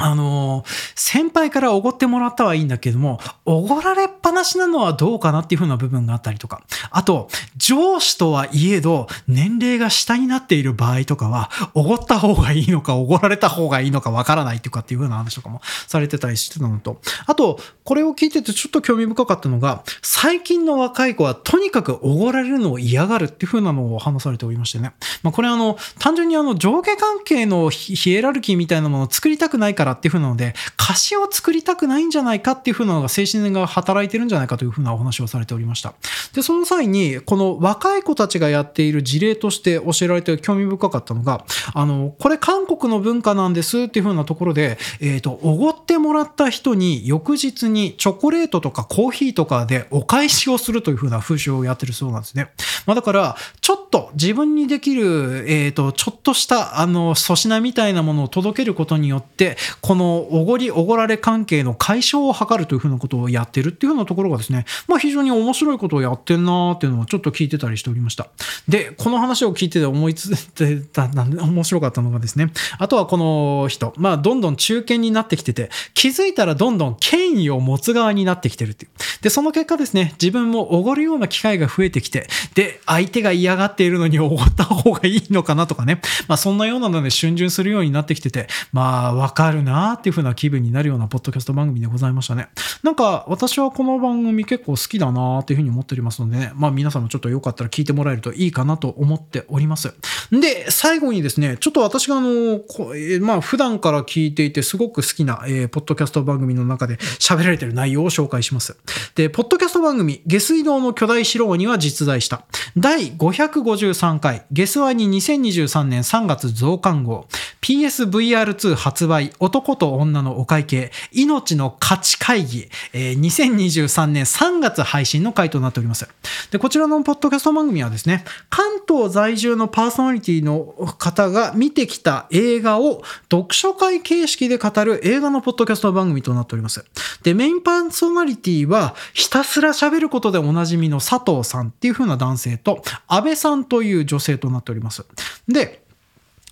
あの、先輩からおごってもらったはいいんだけども、おごられっぱなしなのはどうかなっていう風な部分があったりとか。あと、上司とはいえど、年齢が下になっている場合とかは、おごった方がいいのか、おごられた方がいいのかわからないとかっていう風な話とかもされてたりしてたのと。あと、これを聞いててちょっと興味深かったのが、最近の若い子はとにかくおごられるのを嫌がるっていう風なのを話されておりましてね。まあ、これあの、単純にあの、上下関係のヒエラルキーみたいなものを作りたくないからからっていう風なので、貸しを作りたくないんじゃないかっていう風なのが精神が働いてるんじゃないかという風なお話をされておりました。で、その際に、この若い子たちがやっている事例として教えられて興味深かったのが、あの、これ韓国の文化なんですっていう風なところで、えっ、ー、と、おごってもらった人に翌日にチョコレートとかコーヒーとかでお返しをするという風な風習をやってるそうなんですね。まあだから、ちょっと自分にできる、えっ、ー、と、ちょっとした、あの、粗品みたいなものを届けることによって、このおごり、おごられ関係の解消を図るというふうなことをやってるっていうふうなところがですね、まあ非常に面白いことをやってんなーっていうのをちょっと聞いてたりしておりました。で、この話を聞いてて思いついてた、面白かったのがですね、あとはこの人、まあどんどん中堅になってきてて、気づいたらどんどん権威を持つ側になってきてるっていう。で、その結果ですね、自分もおごるような機会が増えてきて、で、相手が嫌がっているのにおごった方がいいのかなとかね、まあそんなようなので逡巡するようになってきてて、まあわかるなーっていう風な気分になるようなポッドキャスト番組でございましたね。なんか私はこの番組結構好きだなーっていう風に思っておりますのでね、まあ皆さんもちょっとよかったら聞いてもらえるといいかなと思っております。で、最後にですね、ちょっと私があの、こまあ普段から聞いていてすごく好きな、えー、ポッドキャスト番組の中で喋られてる内容を紹介します。で、ポッドキャスト番組、下水道の巨大城には実在した。第553回、ゲスワに2023年3月増刊号、PSVR2 発売、男と女のお会計、命の価値会議、えー、2023年3月配信の回となっております。で、こちらのポッドキャスト番組はですね、関東在住のパーソナリティの方が見てきた映画を読書会形式で語る映画のポッドキャスト番組となっております。で、メインパーソナリティは、ひたすら喋ることでおなじみの佐藤さんっていう風な男性と、安倍さんという女性となっております。で、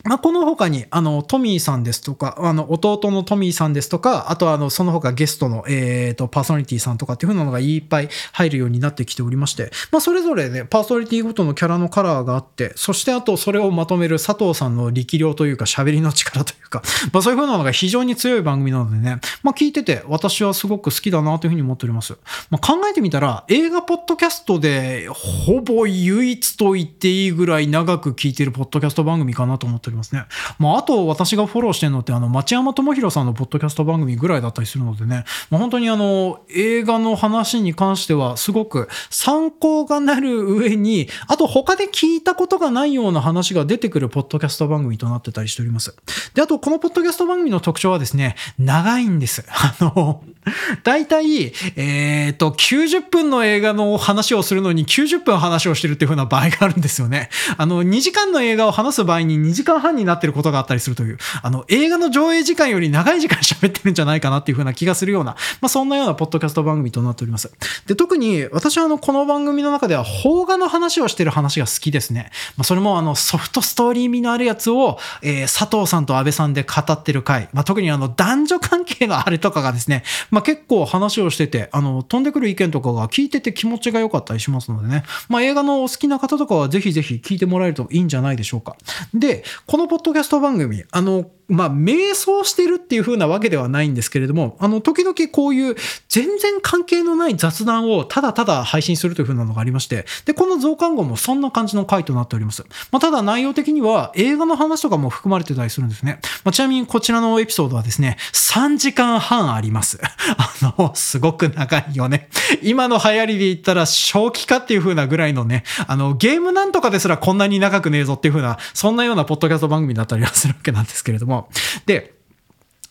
まあ、この他に、あの、トミーさんですとか、あの、弟のトミーさんですとか、あとは、あの、その他ゲストの、えっ、と、パーソナリティさんとかっていうふうなのがいっぱい入るようになってきておりまして、まあ、それぞれね、パーソナリティごとのキャラのカラーがあって、そしてあと、それをまとめる佐藤さんの力量というか、喋りの力というか、まあ、そういうふうなのが非常に強い番組なのでね、まあ、聞いてて、私はすごく好きだなというふうに思っております。まあ、考えてみたら、映画ポッドキャストで、ほぼ唯一と言っていいぐらい長く聞いてるポッドキャスト番組かなと思っておりますね。まああ、と私がフォローしてるのって、あの、町山智博さんのポッドキャスト番組ぐらいだったりするのでね、まあ、本当にあの、映画の話に関してはすごく参考がなる上に、あと他で聞いたことがないような話が出てくるポッドキャスト番組となってたりしております。で、あとこのポッドキャスト番組の特徴はですね、長いんです。あの、大体、えっ、ー、と、90分の映画の話をするのに90分話をしてるっていう風な場合があるんですよね。あの、2時間の映画を話す場合に2時間半になってることがあったりするという、あの、映画の上映時間より長い時間喋ってるんじゃないかなっていう風な気がするような、まあ、そんなようなポッドキャスト番組となっております。で、特に私はあの、この番組の中では邦画の話をしてる話が好きですね。まあ、それもあの、ソフトストーリー味のあるやつを、えー、佐藤さんと安倍さんで語ってる回、まあ、特にあの、男女関係のあれとかがですね、まあ、ま結構話をしてて、あの、飛んでくる意見とかが聞いてて気持ちが良かったりしますのでね、まあ、映画のお好きな方とかはぜひぜひ聞いてもらえるといいんじゃないでしょうか。で、このポッドキャスト番組、あの、まあ、瞑想してるっていう風なわけではないんですけれども、あの、時々こういう全然関係のない雑談をただただ配信するという風なのがありまして、で、この増刊号もそんな感じの回となっております。まあ、ただ内容的には映画の話とかも含まれてたりするんですね。まあ、ちなみにこちらのエピソードはですね、3時間半あります。あの、すごく長いよね。今の流行りで言ったら正気かっていう風なぐらいのね、あの、ゲームなんとかですらこんなに長くねえぞっていう風な、そんなようなポッドキャスト番組だったりはするわけなんですけれども、で、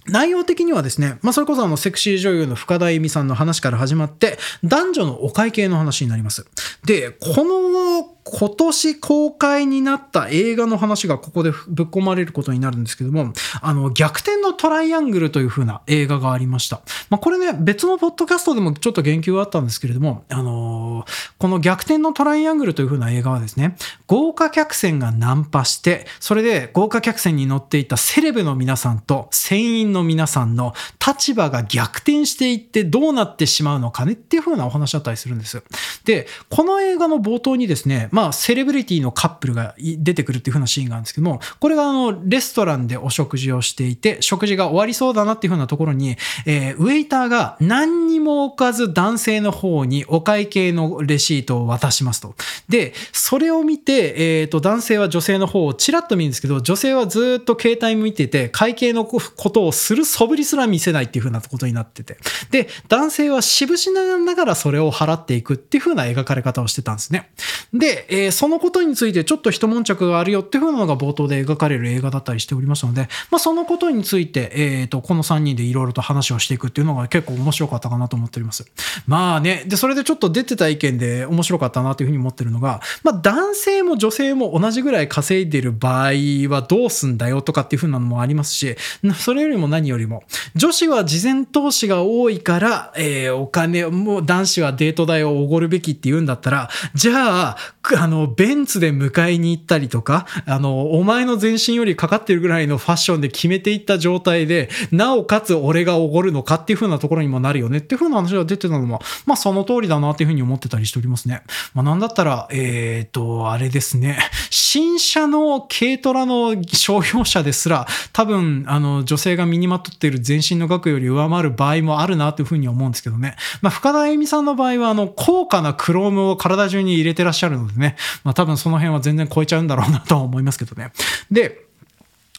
内容的にはですね、まあ、それこそあの、セクシー女優の深田恵美さんの話から始まって、男女のお会計の話になります。で、この今年公開になった映画の話がここでぶっ込まれることになるんですけども、あの、逆転のトライアングルという風な映画がありました。まあ、これね、別のポッドキャストでもちょっと言及があったんですけれども、あのこの逆転のトライアングルという風な映画はですね、豪華客船がナンパして、それで豪華客船に乗っていたセレブの皆さんと船員の皆さんの立場が逆転していってどうなってしまうのかねっていう風なお話だったりするんです。で、この映画の冒頭にですね、まあ、セレブリティのカップルが出てくるっていう風なシーンがあるんですけども、これがあの、レストランでお食事をしていて、食事が終わりそうだなっていう風なところに、えー、ウェイターが何にも置かず男性の方にお会計のレシートを渡しますと。で、それを見て、えっ、ー、と、男性は女性の方をチラッと見るんですけど、女性はずっと携帯見てて、会計のことをする素振りすら見せないっていう風なことになってて。で、男性は渋しながらそれを払っていくっていう風な描かれ方をしてたんですね。で、えー、そのことについてちょっと一悶着があるよっていう風なのが冒頭で描かれる映画だったりしておりましたので、まあ、そのことについて、えっ、ー、と、この3人でいろいろと話をしていくっていうのが結構面白かったかなと思っております。まあね、で、それでちょっと出てた意見で面白かったなというふうに思ってるのが、まあ、男性も女性も同じぐらい稼いでる場合はどうすんだよとかっていう風なのもありますし、それよりも何よりも、女子は事前投資が多いから、えー、お金、もう男子はデート代をおごるべきって言うんだったら、じゃあ、あの、ベンツで迎えに行ったりとか、あの、お前の全身よりかかってるぐらいのファッションで決めていった状態で、なおかつ俺がおごるのかっていう風なところにもなるよねっていう風な話が出てたのも、まあその通りだなっていう風に思ってたりしておりますね。まあなんだったら、えっ、ー、と、あれですね、新車の軽トラの商用車ですら、多分、あの、女性が身にまとっている全身の額より上回る場合もあるなという風に思うんですけどね。まあ深田恵美さんの場合は、あの、高価なクロームを体中に入れてらっしゃるのでね、まあ多分その辺は全然超えちゃうんだろうなとは思いますけどね。で、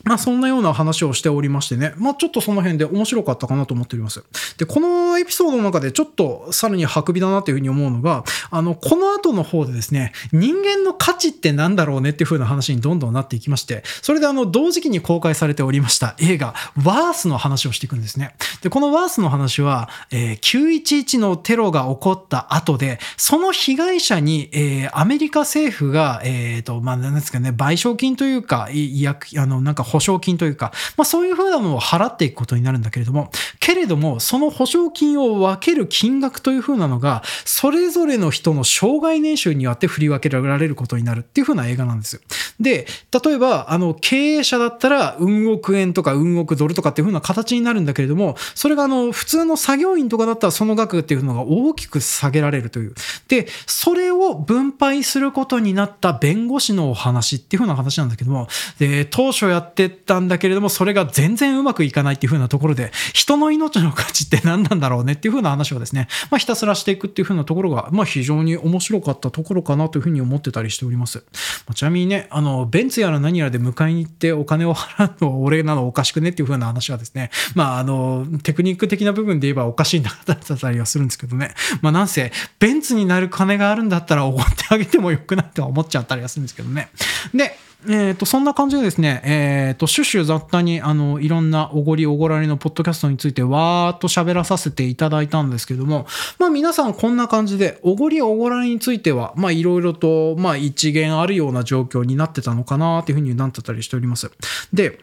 まあそんなような話をしておりましてね。まあちょっとその辺で面白かったかなと思っております。で、このエピソードの中でちょっとさらにハクビだなというふうに思うのが、あの、この後の方でですね、人間の価値って何だろうねっていう風な話にどんどんなっていきまして、それであの、同時期に公開されておりました映画、ワースの話をしていくんですね。で、このワースの話は、えー、911のテロが起こった後で、その被害者に、えー、アメリカ政府が、えっ、ー、と、まあ、なんですかね、賠償金というか、いや、あの、なんか保証金というか、まあそういうふうなものを払っていくことになるんだけれども、けれども、その保証金を分ける金額というふうなのが、それぞれの人の障害年収によって振り分けられることになるっていうふうな映画なんですよ。で、例えば、あの、経営者だったら、運億円とか運億ドルとかっていうふうな形になるんだけれども、それがあの、普通の作業員とかだったらその額っていうのが大きく下げられるという。で、それを分配することになった弁護士のお話っていうふうな話なんだけども、で、当初やってってったんだけれども、それが全然うまくいかないっていうふうなところで、人の命の価値って何なんだろうねっていうふうな話をですね、まあ、ひたすらしていくっていうふうなところが、まあ、非常に面白かったところかなというふうに思ってたりしております。まあ、ちなみにね、あの、ベンツやら何やらで迎えに行ってお金を払うの俺なのおかしくねっていう風な話はですね、まあ、あの、テクニック的な部分で言えばおかしいんだったりはするんですけどね。まあ、なんせ、ベンツになる金があるんだったらおごってあげてもよくないとは思っちゃったりはするんですけどね。で、え、ー、と、そんな感じでですね、え、ー、と、シュシュ雑多に、あの、いろんなおごりおごられのポッドキャストについてわーっと喋らさせていただいたんですけども、まあ皆さんこんな感じで、おごりおごられについては、まあいろいろと、まあ一元あるような状況になってたのかなっていうふうになってたりしております。で、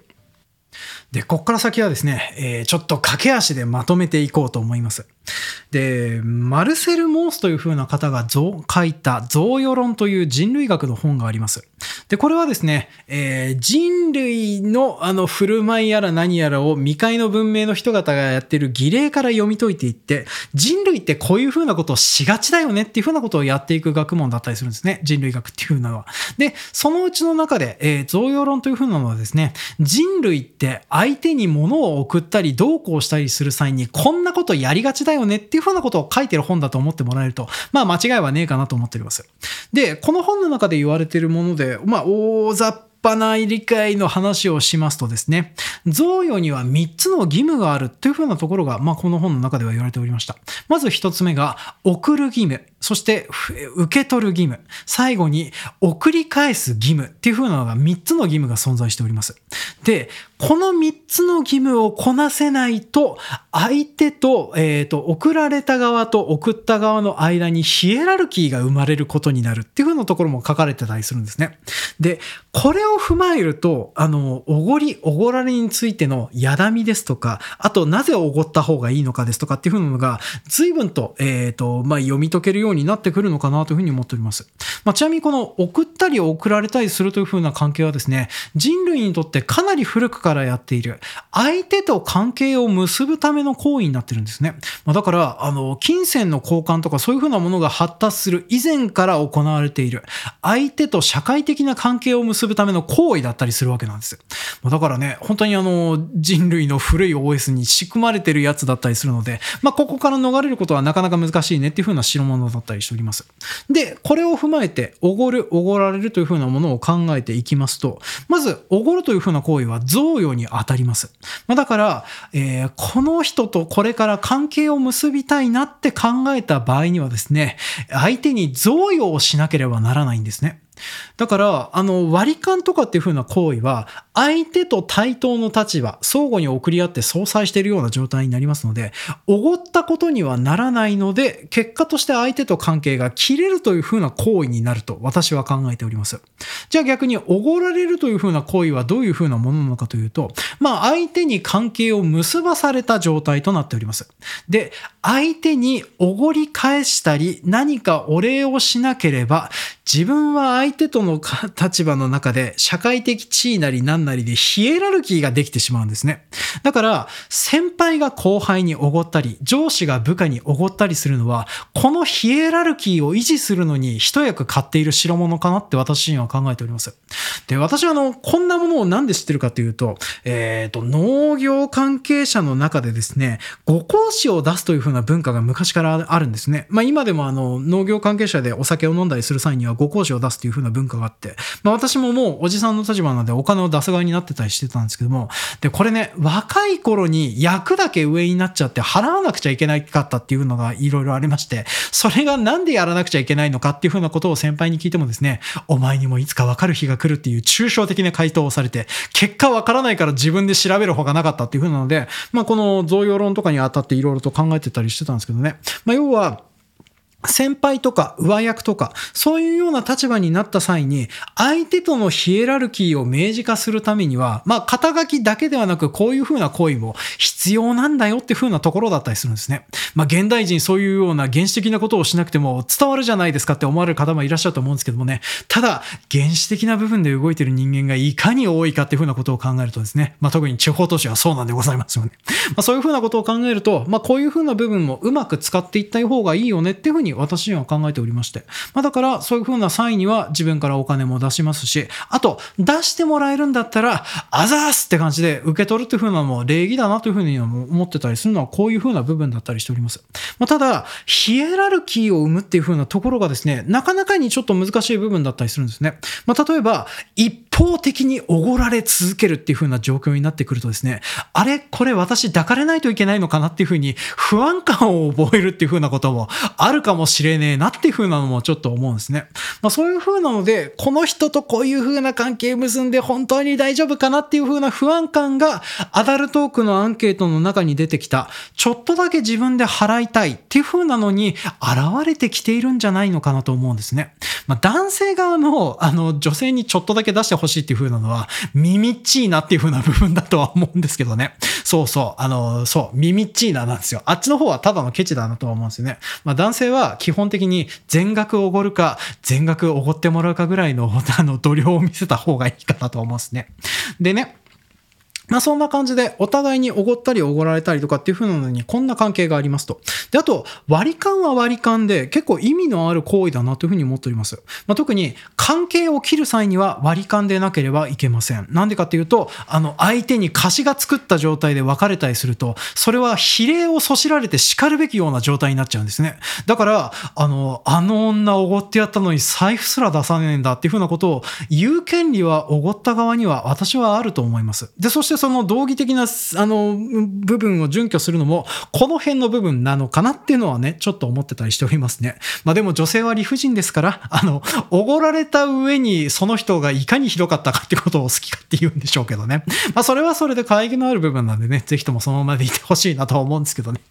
で、こっから先はですね、えー、ちょっと駆け足でまとめていこうと思います。で、マルセル・モースという風な方が書いた贈与論という人類学の本があります。で、これはですね、えー、人類のあの振る舞いやら何やらを未開の文明の人方がやってる儀礼から読み解いていって、人類ってこういう風なことをしがちだよねっていう風なことをやっていく学問だったりするんですね。人類学っていう風なのは。で、そのうちの中で、えー、贈与論という風なのはですね、人類って相手に物を送ったりどうこうしたりする際にこんなことやりがちだよねっていうふうなことを書いてる本だと思ってもらえると、まあ間違いはねえかなと思っております。で、この本の中で言われてるもので、まあまあ大雑把な理解の話をしますとですね、贈与には3つの義務があるというふうなところが、まあ、この本の中では言われておりました。まず1つ目が、送る義務。そして受け取る義務。最後に送り返す義務っていうふうなのが3つの義務が存在しております。で、この3つの義務をこなせないと、相手と、えっ、ー、と、送られた側と送った側の間にヒエラルキーが生まれることになるっていう風なところも書かれてたりするんですね。で、これを踏まえると、あの、おごり、おごられについてのやだみですとか、あと、なぜおごった方がいいのかですとかっていう風なのが、随分と、えっ、ー、と、まあ、読み解けるようになってくるのかなというふうに思っております。まあ、ちなみにこの送ったり送られたりするというふうな関係はですね、人類にとってかなり古くからやっている、相手と関係を結ぶための行為になってるんですね。まあ、だから、あの、金銭の交換とかそういうふうなものが発達する以前から行われている、相手と社会的な関係を結ぶための行為だったりするわけなんです。まあ、だからね、本当にあの、人類の古い OS に仕組まれてるやつだったりするので、まあ、ここから逃れることはなかなか難しいねっていうふうな代物だったりしております。で、これを踏まえて、おごる、おごられるというふうなものを考えていきますと、まず、おごるというふうな行為は贈与に当たります。まあ、だから、えー、この人とこれから関係を結びたいなって考えた場合にはですね、相手に贈与をしなければならないんですね。だから、あの、割り勘とかっていう風な行為は、相手と対等の立場、相互に送り合って相殺しているような状態になりますので、おごったことにはならないので、結果として相手と関係が切れるという風な行為になると私は考えております。じゃあ逆に、おごられるという風な行為はどういう風なものなのかというと、まあ相手に関係を結ばされた状態となっております。で、相手におごり返したり、何かお礼をしなければ、自分は相相手との立場の中で社会的地位なり何なりでヒエラルキーができてしまうんですね。だから、先輩が後輩におごったり、上司が部下におごったりするのは、このヒエラルキーを維持するのに一役買っている代物かなって私には考えております。で、私はあの、こんなものをなんで知ってるかというと、えっ、ー、と、農業関係者の中でですね、ご講師を出すという風な文化が昔からあるんですね。まあ今でもあの、農業関係者でお酒を飲んだりする際にはご講師を出すという風な文化があって、まあ私ももうおじさんの立場なのでお金を出す側になってたりしてたんですけども、で、これね、若い頃に役だけ上になっちゃって払わなくちゃいけないかったっていうのがいろいろありまして、それがなんでやらなくちゃいけないのかっていう風なことを先輩に聞いてもですね、お前にもいつかわかる日が来るっていう抽象的な回答をされて、結果わからないから自分で調べる方がなかったっていう風なので、まあこの贈与論とかにあたっていろいろと考えてたりしてたんですけどね。まあ要は、先輩とか上役とか、そういうような立場になった際に、相手とのヒエラルキーを明示化するためには、まあ、肩書きだけではなく、こういう風な行為も必要なんだよっていう風なところだったりするんですね。まあ、現代人そういうような原始的なことをしなくても伝わるじゃないですかって思われる方もいらっしゃると思うんですけどもね。ただ、原始的な部分で動いてる人間がいかに多いかっていう風なことを考えるとですね、まあ、特に地方都市はそうなんでございますよね。まあ、そういう風なことを考えると、まあ、こういう風な部分もうまく使っていった方がいいよねっていう風に私には考えておりまして。まあ、だからそういう風な際には自分からお金も出しますし、あと出してもらえるんだったら、あざーすって感じで受け取るっていう風なのも礼儀だなという風に思ってたりするのはこういう風な部分だったりしております。まあ、ただ、ヒエラルキーを生むっていう風なところがですね、なかなかにちょっと難しい部分だったりするんですね。まあ、例えば、一方的におごられ続けるっていう風な状況になってくるとですね、あれこれ私抱かれないといけないのかなっていう風に不安感を覚えるっていう風なこともあるかもしれねえなっていう風なのもちょっと思うんですね。まあそういう風なので、この人とこういう風な関係結んで本当に大丈夫かなっていう風な不安感がアダルトークのアンケートの中に出てきた、ちょっとだけ自分で払いたいっていう風なのに現れてきているんじゃないのかなと思うんですね。まあ男性側のあの女性にちょっとだけ出してほしいっていう風なのは耳っちいなっていう風な部分だとは思うんですけどね。そうそう、あの、そう、耳っちいななんですよ。あっちの方はただのケチだなとは思うんですよね。まあ男性は基本的に全額おごるか、全額おごってもらうかぐらいの、あの、度量を見せた方がいいかなと思うんですね。でね、まあそんな感じでお互いにおごったりおごられたりとかっていう風なのにこんな関係がありますと。で、あと割り勘は割り勘で結構意味のある行為だなという風に思っております。まあ、特に関係を切る際には割り勘でなければいけません。なんでかっていうと、あの相手に貸しが作った状態で別れたりすると、それは比例をそしられて叱るべきような状態になっちゃうんですね。だから、あの、あの女おごってやったのに財布すら出さねえんだっていう風なことを言う権利はおごった側には私はあると思います。で、そしてしてその道義的な、あの、部分を準拠するのも、この辺の部分なのかなっていうのはね、ちょっと思ってたりしておりますね。まあでも女性は理不尽ですから、あの、おごられた上にその人がいかにひどかったかってことを好きかって言うんでしょうけどね。まあそれはそれで可愛げのある部分なんでね、ぜひともそのままでいてほしいなとは思うんですけどね。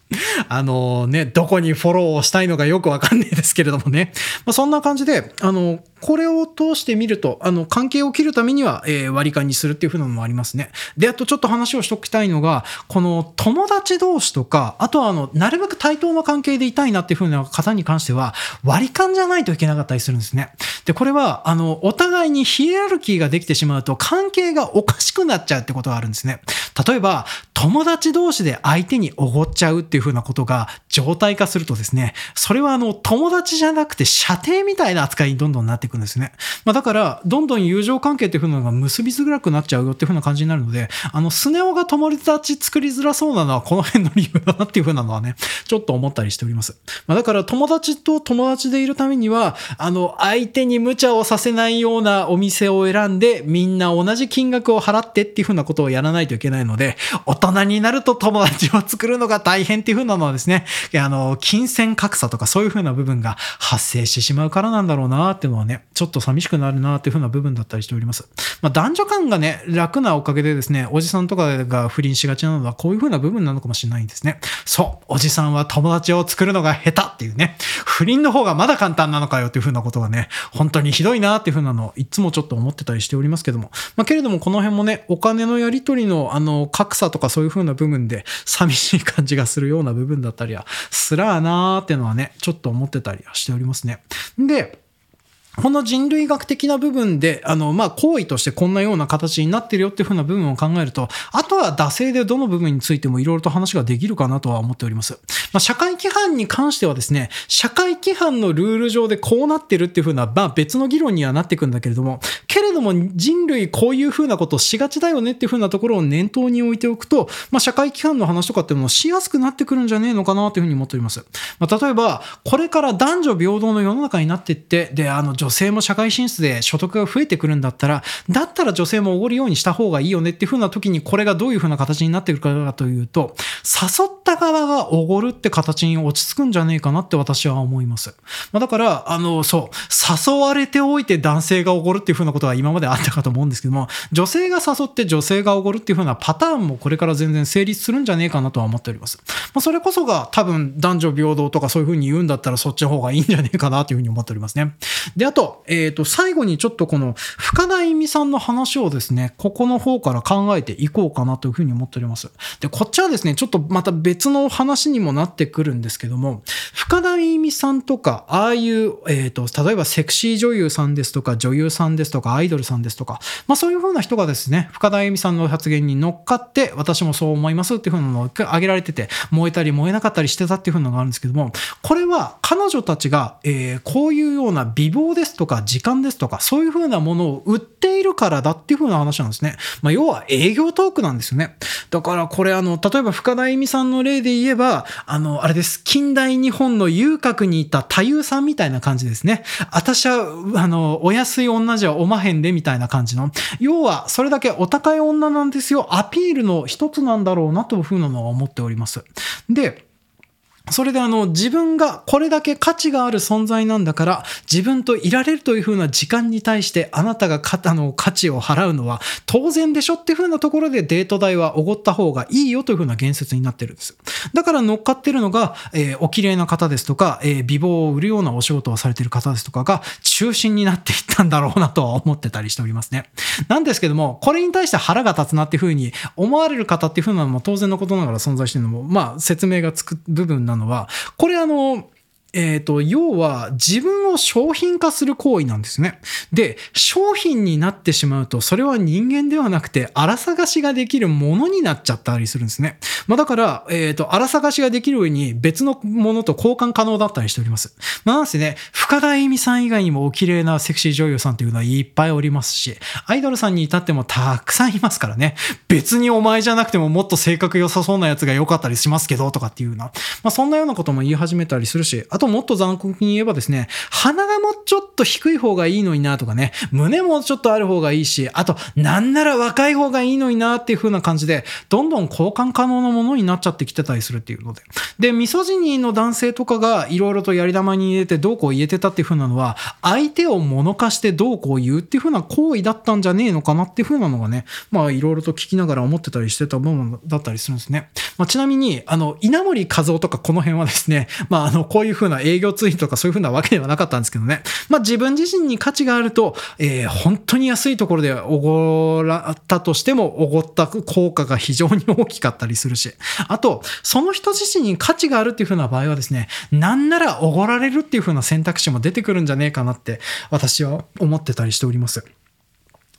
あのね、どこにフォローをしたいのかよくわかんないですけれどもね。まあそんな感じで、あの、これを通してみると、あの、関係を切るためには、えー、割り勘にするっていう風なのもありますね。で、あとちょっと話をしときたいのが、この友達同士とか、あとはあの、なるべく対等な関係でいたいなっていう風な方に関しては、割り勘じゃないといけなかったりするんですね。で、これは、あの、お互いにヒエラルキーができてしまうと、関係がおかしくなっちゃうってことがあるんですね。例えば、友達同士で相手におごっちゃうっていう風なことが状態化するとですね、それはあの、友達じゃなくて射程みたいな扱いにどんどんなっていくんですね。まあ、だから、どんどん友情関係っていう風なのが結びづらくなっちゃうよっていう風な感じになるので、あの、スネ夫が友達作りづらそうなのはこの辺の理由だなっていう風なのはね、ちょっと思ったりしております。まあ、だから友達と友達でいるためには、あの、相手に無茶をさせないようなお店を選んで、みんな同じ金額を払ってっていう風なことをやらないといけないので、大人になると友達を作るのが大変っていう風なのはですね、あの、金銭格差とかそういう風な部分が発生してしまうからなんだろうなっていうのはね、ちょっと寂しくなるなっていう風な部分だったりしております。まあ、男女間がね、楽なおかげでですね、おじさんとかが不倫しがちなのはこういう風な部分なのかもしれないんですね。そう、おじさんは友達を作るのが下手っていうね、不倫の方がまだ簡単なのかよっていう風なことがね、本当にひどいなっていう風なのをいつもちょっと思ってたりしておりますけども、まあ、けれどもこの辺もね、お金のやり取りのあの、格差とかそういう風な部分で寂しい感じがするような部分だったりは、すらーなーっていうのはね、ちょっと思ってたりはしておりますね。で、この人類学的な部分で、あの、まあ、行為としてこんなような形になってるよっていうふうな部分を考えると、あとは惰性でどの部分についてもいろいろと話ができるかなとは思っております。まあ、社会規範に関してはですね、社会規範のルール上でこうなってるっていうふうな、まあ、別の議論にはなっていくんだけれども、けれども人類こういうふうなことをしがちだよねっていうふうなところを念頭に置いておくと、まあ、社会規範の話とかっていうのもしやすくなってくるんじゃねえのかなというふうに思っております。まあ、例えば、これから男女平等の世の中になっていって、で、あの、女性も社会進出で所得が増えてくるんだったら、だったら女性もおごるようにした方がいいよねっていう風な時にこれがどういう風な形になってくるかというと、誘った側がおごるって形に落ち着くんじゃねえかなって私は思います。まあ、だから、あの、そう、誘われておいて男性がおごるっていう風なことは今まであったかと思うんですけども、女性が誘って女性がおごるっていう風なパターンもこれから全然成立するんじゃねえかなとは思っております。まあ、それこそが多分男女平等とかそういう風に言うんだったらそっちの方がいいんじゃねえかなという風に思っておりますね。で、あと、えっ、ー、と、最後にちょっとこの深田意味さんの話をですね、ここの方から考えていこうかなというふうに思っております。で、こっちはですね、ちょっとまた別の話にもなってくるんですけども、深田意味さんとか、ああいう、えっ、ー、と、例えばセクシー女優さんですとか、女優さんですとか、アイドルさんですとか、まあそういうふうな人がですね、深田意味さんの発言に乗っかって、私もそう思いますっていうふうなのを挙げられてて、燃えたり燃えなかったりしてたっていうふうなのがあるんですけども、これは彼女たちが、えー、こういうような美貌でですとか時間ですとか、そういうふうなものを売っているからだっていうふうな話なんですね。まあ、要は営業トークなんですよね。だからこれあの、例えば深田恵美さんの例で言えば、あの、あれです。近代日本の遊郭にいた太夫さんみたいな感じですね。私は、あの、お安い女じゃおまへんでみたいな感じの。要は、それだけお高い女なんですよ。アピールの一つなんだろうなというふうなのは思っております。で、それであの自分がこれだけ価値がある存在なんだから自分といられるというふうな時間に対してあなたがあの価値を払うのは当然でしょっていうふうなところでデート代はおごった方がいいよというふうな言説になってるんです。だから乗っかってるのが、えー、お綺麗な方ですとか、えー、美貌を売るようなお仕事をされてる方ですとかが中心になっていったんだろうなとは思ってたりしておりますね。なんですけども、これに対して腹が立つなっていうふうに思われる方っていうふうなのも当然のことながら存在してるのも、まあ説明がつく部分なのは、これあの、えっ、ー、と、要は自分を商品化する行為なんですね。で、商品になってしまうと、それは人間ではなくて、荒探しができるものになっちゃったりするんですね。まあだから、えっ、ー、と、荒探しができる上に別のものと交換可能だったりしております。まあなんせね、深田恵美さん以外にもお綺麗なセクシー女優さんっていうのはいっぱいおりますし、アイドルさんに至ってもたくさんいますからね。別にお前じゃなくてももっと性格良さそうなやつが良かったりしますけど、とかっていうような。まあそんなようなことも言い始めたりするし、あとともっと残酷に言えばですね、鼻がもうちょっと低い方がいいのになとかね、胸もちょっとある方がいいし、あと、なんなら若い方がいいのになっていう風な感じで、どんどん交換可能なものになっちゃってきてたりするっていうので。で、ミソジニーの男性とかがいろいろとやり玉に入れてどうこう言えてたっていう風なのは、相手を物化してどうこう言うっていう風な行為だったんじゃねえのかなっていう風なのがね、まあいろいろと聞きながら思ってたりしてた部分だったりするんですね。まあ、ちなみに、あの、稲森和夫とかこの辺はですね、まああの、こういう風なな営業ツイートとかそういう風なわけではなかったんですけどね。まあ自分自身に価値があると、えー、本当に安いところでおごらったとしても、おごった効果が非常に大きかったりするし。あと、その人自身に価値があるっていう風な場合はですね、なんならおごられるっていう風な選択肢も出てくるんじゃねえかなって私は思ってたりしております。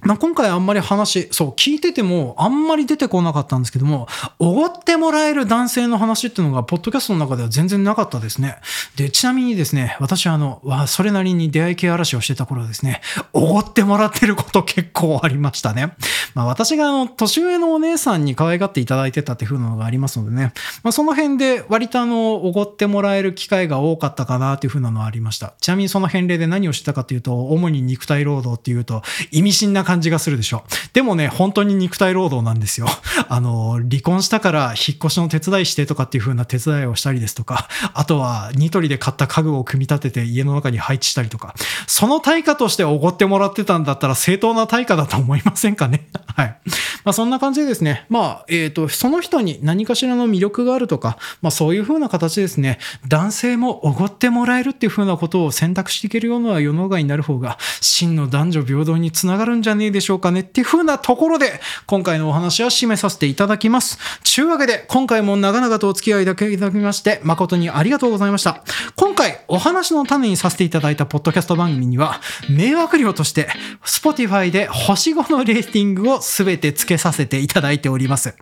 ま、今回あんまり話、そう、聞いててもあんまり出てこなかったんですけども、おごってもらえる男性の話っていうのが、ポッドキャストの中では全然なかったですね。で、ちなみにですね、私はあの、それなりに出会い系嵐をしてた頃ですね、おごってもらってること結構ありましたね。まあ、私があの、年上のお姉さんに可愛がっていただいてたっていう風なのがありますのでね、まあ、その辺で割とあの、おごってもらえる機会が多かったかなっていう風なのはありました。ちなみにその返礼で何をしてたかっていうと、主に肉体労働っていうと、意味深な感じ感じがするでしょ。でもね、本当に肉体労働なんですよ。あの、離婚したから引っ越しの手伝いしてとかっていう風な手伝いをしたりですとか、あとはニトリで買った家具を組み立てて家の中に配置したりとか、その対価としておごってもらってたんだったら正当な対価だと思いませんかね？はい。まあそんな感じでですね、まあ、えっ、ー、と、その人に何かしらの魅力があるとか、まあそういう風な形ですね、男性もおごってもらえるっていう風なことを選択していけるような世の中になる方が、真の男女平等につながるんじゃねえでしょうかねっていう風なところで、今回のお話は締めさせていただきます。ちゅうわけで、今回も長々とお付き合いいただきまして、誠にありがとうございました。今回、お話の種にさせていただいたポッドキャスト番組には、迷惑料として、Spotify で星5のレーティングを全て付けさせていただいております。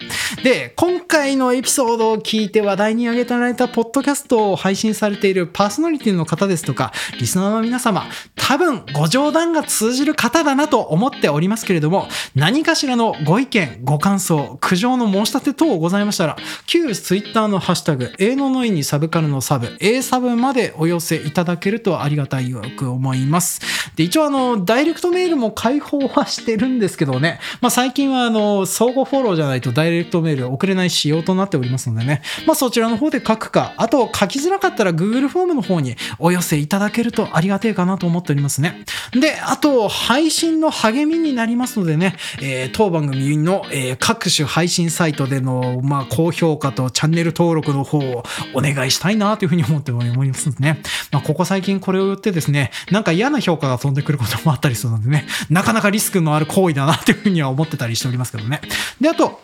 で、今回のエピソードを聞いて話題に挙げてられたポッドキャストを配信されているパーソナリティの方ですとか、リスナーの皆様、多分ご冗談が通じる方だなと思ってておりますけれども、何かしらのご意見、ご感想、苦情の申し立て等ございましたら、旧 Twitter のハッシュタグ、A ののいにサブカルのサブ、A サブまでお寄せいただけるとありがたいよく思います。で、一応あの、ダイレクトメールも開放はしてるんですけどね、まあ最近はあの、相互フォローじゃないとダイレクトメール送れない仕様となっておりますのでね、まあそちらの方で書くか、あと書きづらかったら Google フォームの方にお寄せいただけるとありがてえかなと思っておりますね。で、あと、配信の励みになりますのでね、えー、当番組の、えー、各種配信サイトでの、まあ、高評価とチャンネル登録の方をお願いしたいなというふうに思っておりますのでね。まあ、ここ最近これを言ってですね、なんか嫌な評価が飛んでくることもあったりするのでね、なかなかリスクのある行為だなというふうには思ってたりしておりますけどね。で、あと、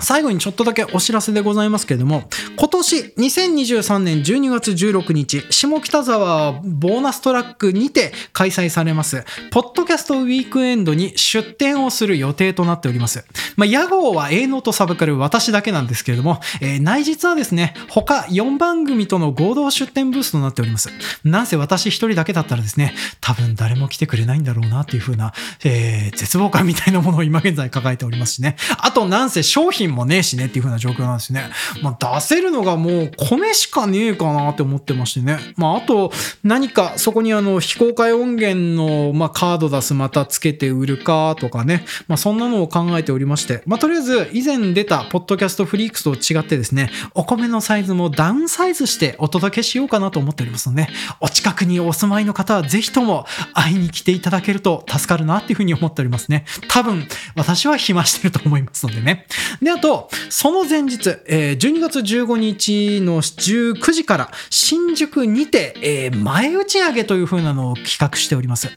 最後にちょっとだけお知らせでございますけれども、今年2023年12月16日、下北沢ボーナストラックにて開催されます、ポッドキャストウィークエンドに出展をする予定となっております。まあ、屋号は営農とサブカル私だけなんですけれども、えー、内実はですね、他4番組との合同出展ブースとなっております。なんせ私一人だけだったらですね、多分誰も来てくれないんだろうなっていう風な、えー、絶望感みたいなものを今現在抱えておりますしね。あとなんせ商品もねえしねっていう風な状況なんですね。まあ、出せるのがもう米しかねえかなって思ってましてね。まあ、あと何かそこにあの非公開音源の、まあ、カード出すまたつけて売るかとかね。まあ、そんなのを考えておりまして。まあ、とりあえず以前出たポッドキャストフリークスと違ってですね、お米のサイズもダウンサイズしてお届けしようかなと思っておりますので、お近くにお住まいの方はぜひとも会いに来ていただけると助かるなっていう風に思っておりますね。多分私は暇してると思いますのでね。で、あと、その前日、えー、12月15日の19時から新宿にて、えー、前打ち上げという風なのを企画しております。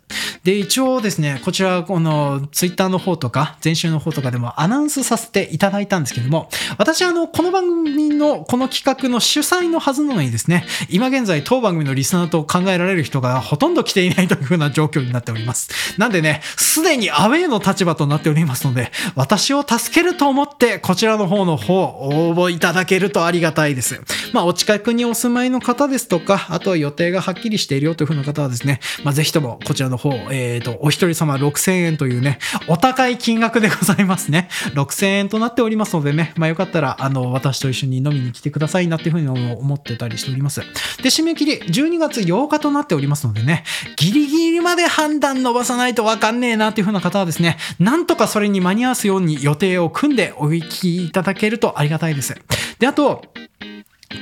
で、一応ですね、こちら、このツイッターの方とか、前週の方とかでもアナウンスさせていただいたんですけども、私はあの、この番組のこの企画の主催のはずなのにですね、今現在当番組のリスナーと考えられる人がほとんど来ていないという風な状況になっております。なんでね、すでにアウェイの立場となっておりますので、私を助けると思って、こちらの方の方、応募いただけるとありがたいです。まあ、お近くにお住まいの方ですとか、あとは予定がはっきりしているよという風な方はですね、まあ、ぜひともこちらの方、えっ、ー、と、お一人様6000円というね、お高い金額でございますね。6000円となっておりますのでね、まあ、よかったら、あの、私と一緒に飲みに来てくださいなっていう風に思ってたりしております。で、締め切り、12月8日となっておりますのでね、ギリギリまで判断伸ばさないとわかんねえなっていう風な方はですね、なんとかそれに間に合わすように予定を組んでおお聞きいただけるとありがたいです。で、あと、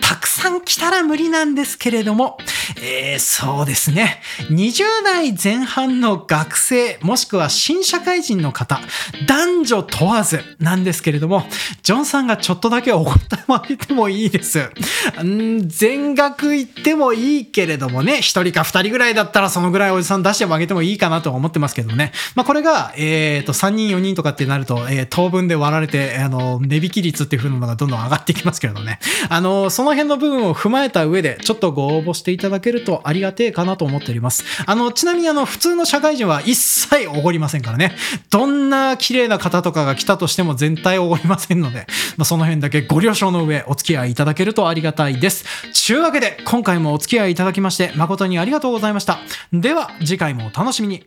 たくさん来たら無理なんですけれども、えー、そうですね。20代前半の学生、もしくは新社会人の方、男女問わずなんですけれども、ジョンさんがちょっとだけお答えもあげてもいいです。ん全額言ってもいいけれどもね、1人か2人ぐらいだったらそのぐらいおじさん出してもあげてもいいかなと思ってますけどね。まあこれが、えっ、ー、と、3人4人とかってなると、えー、当分で割られて、あの、値引き率っていう風なのがどんどん上がっていきますけれどね。あの、その辺の部分を踏まえた上で、ちょっとご応募していただだけるとありがてえかなと思っております。あの、ちなみにあの、普通の社会人は一切おごりませんからね。どんな綺麗な方とかが来たとしても全体おごりませんので、まあ、その辺だけご了承の上、お付き合いいただけるとありがたいです。ちゅうわけで、今回もお付き合いいただきまして、誠にありがとうございました。では、次回もお楽しみに。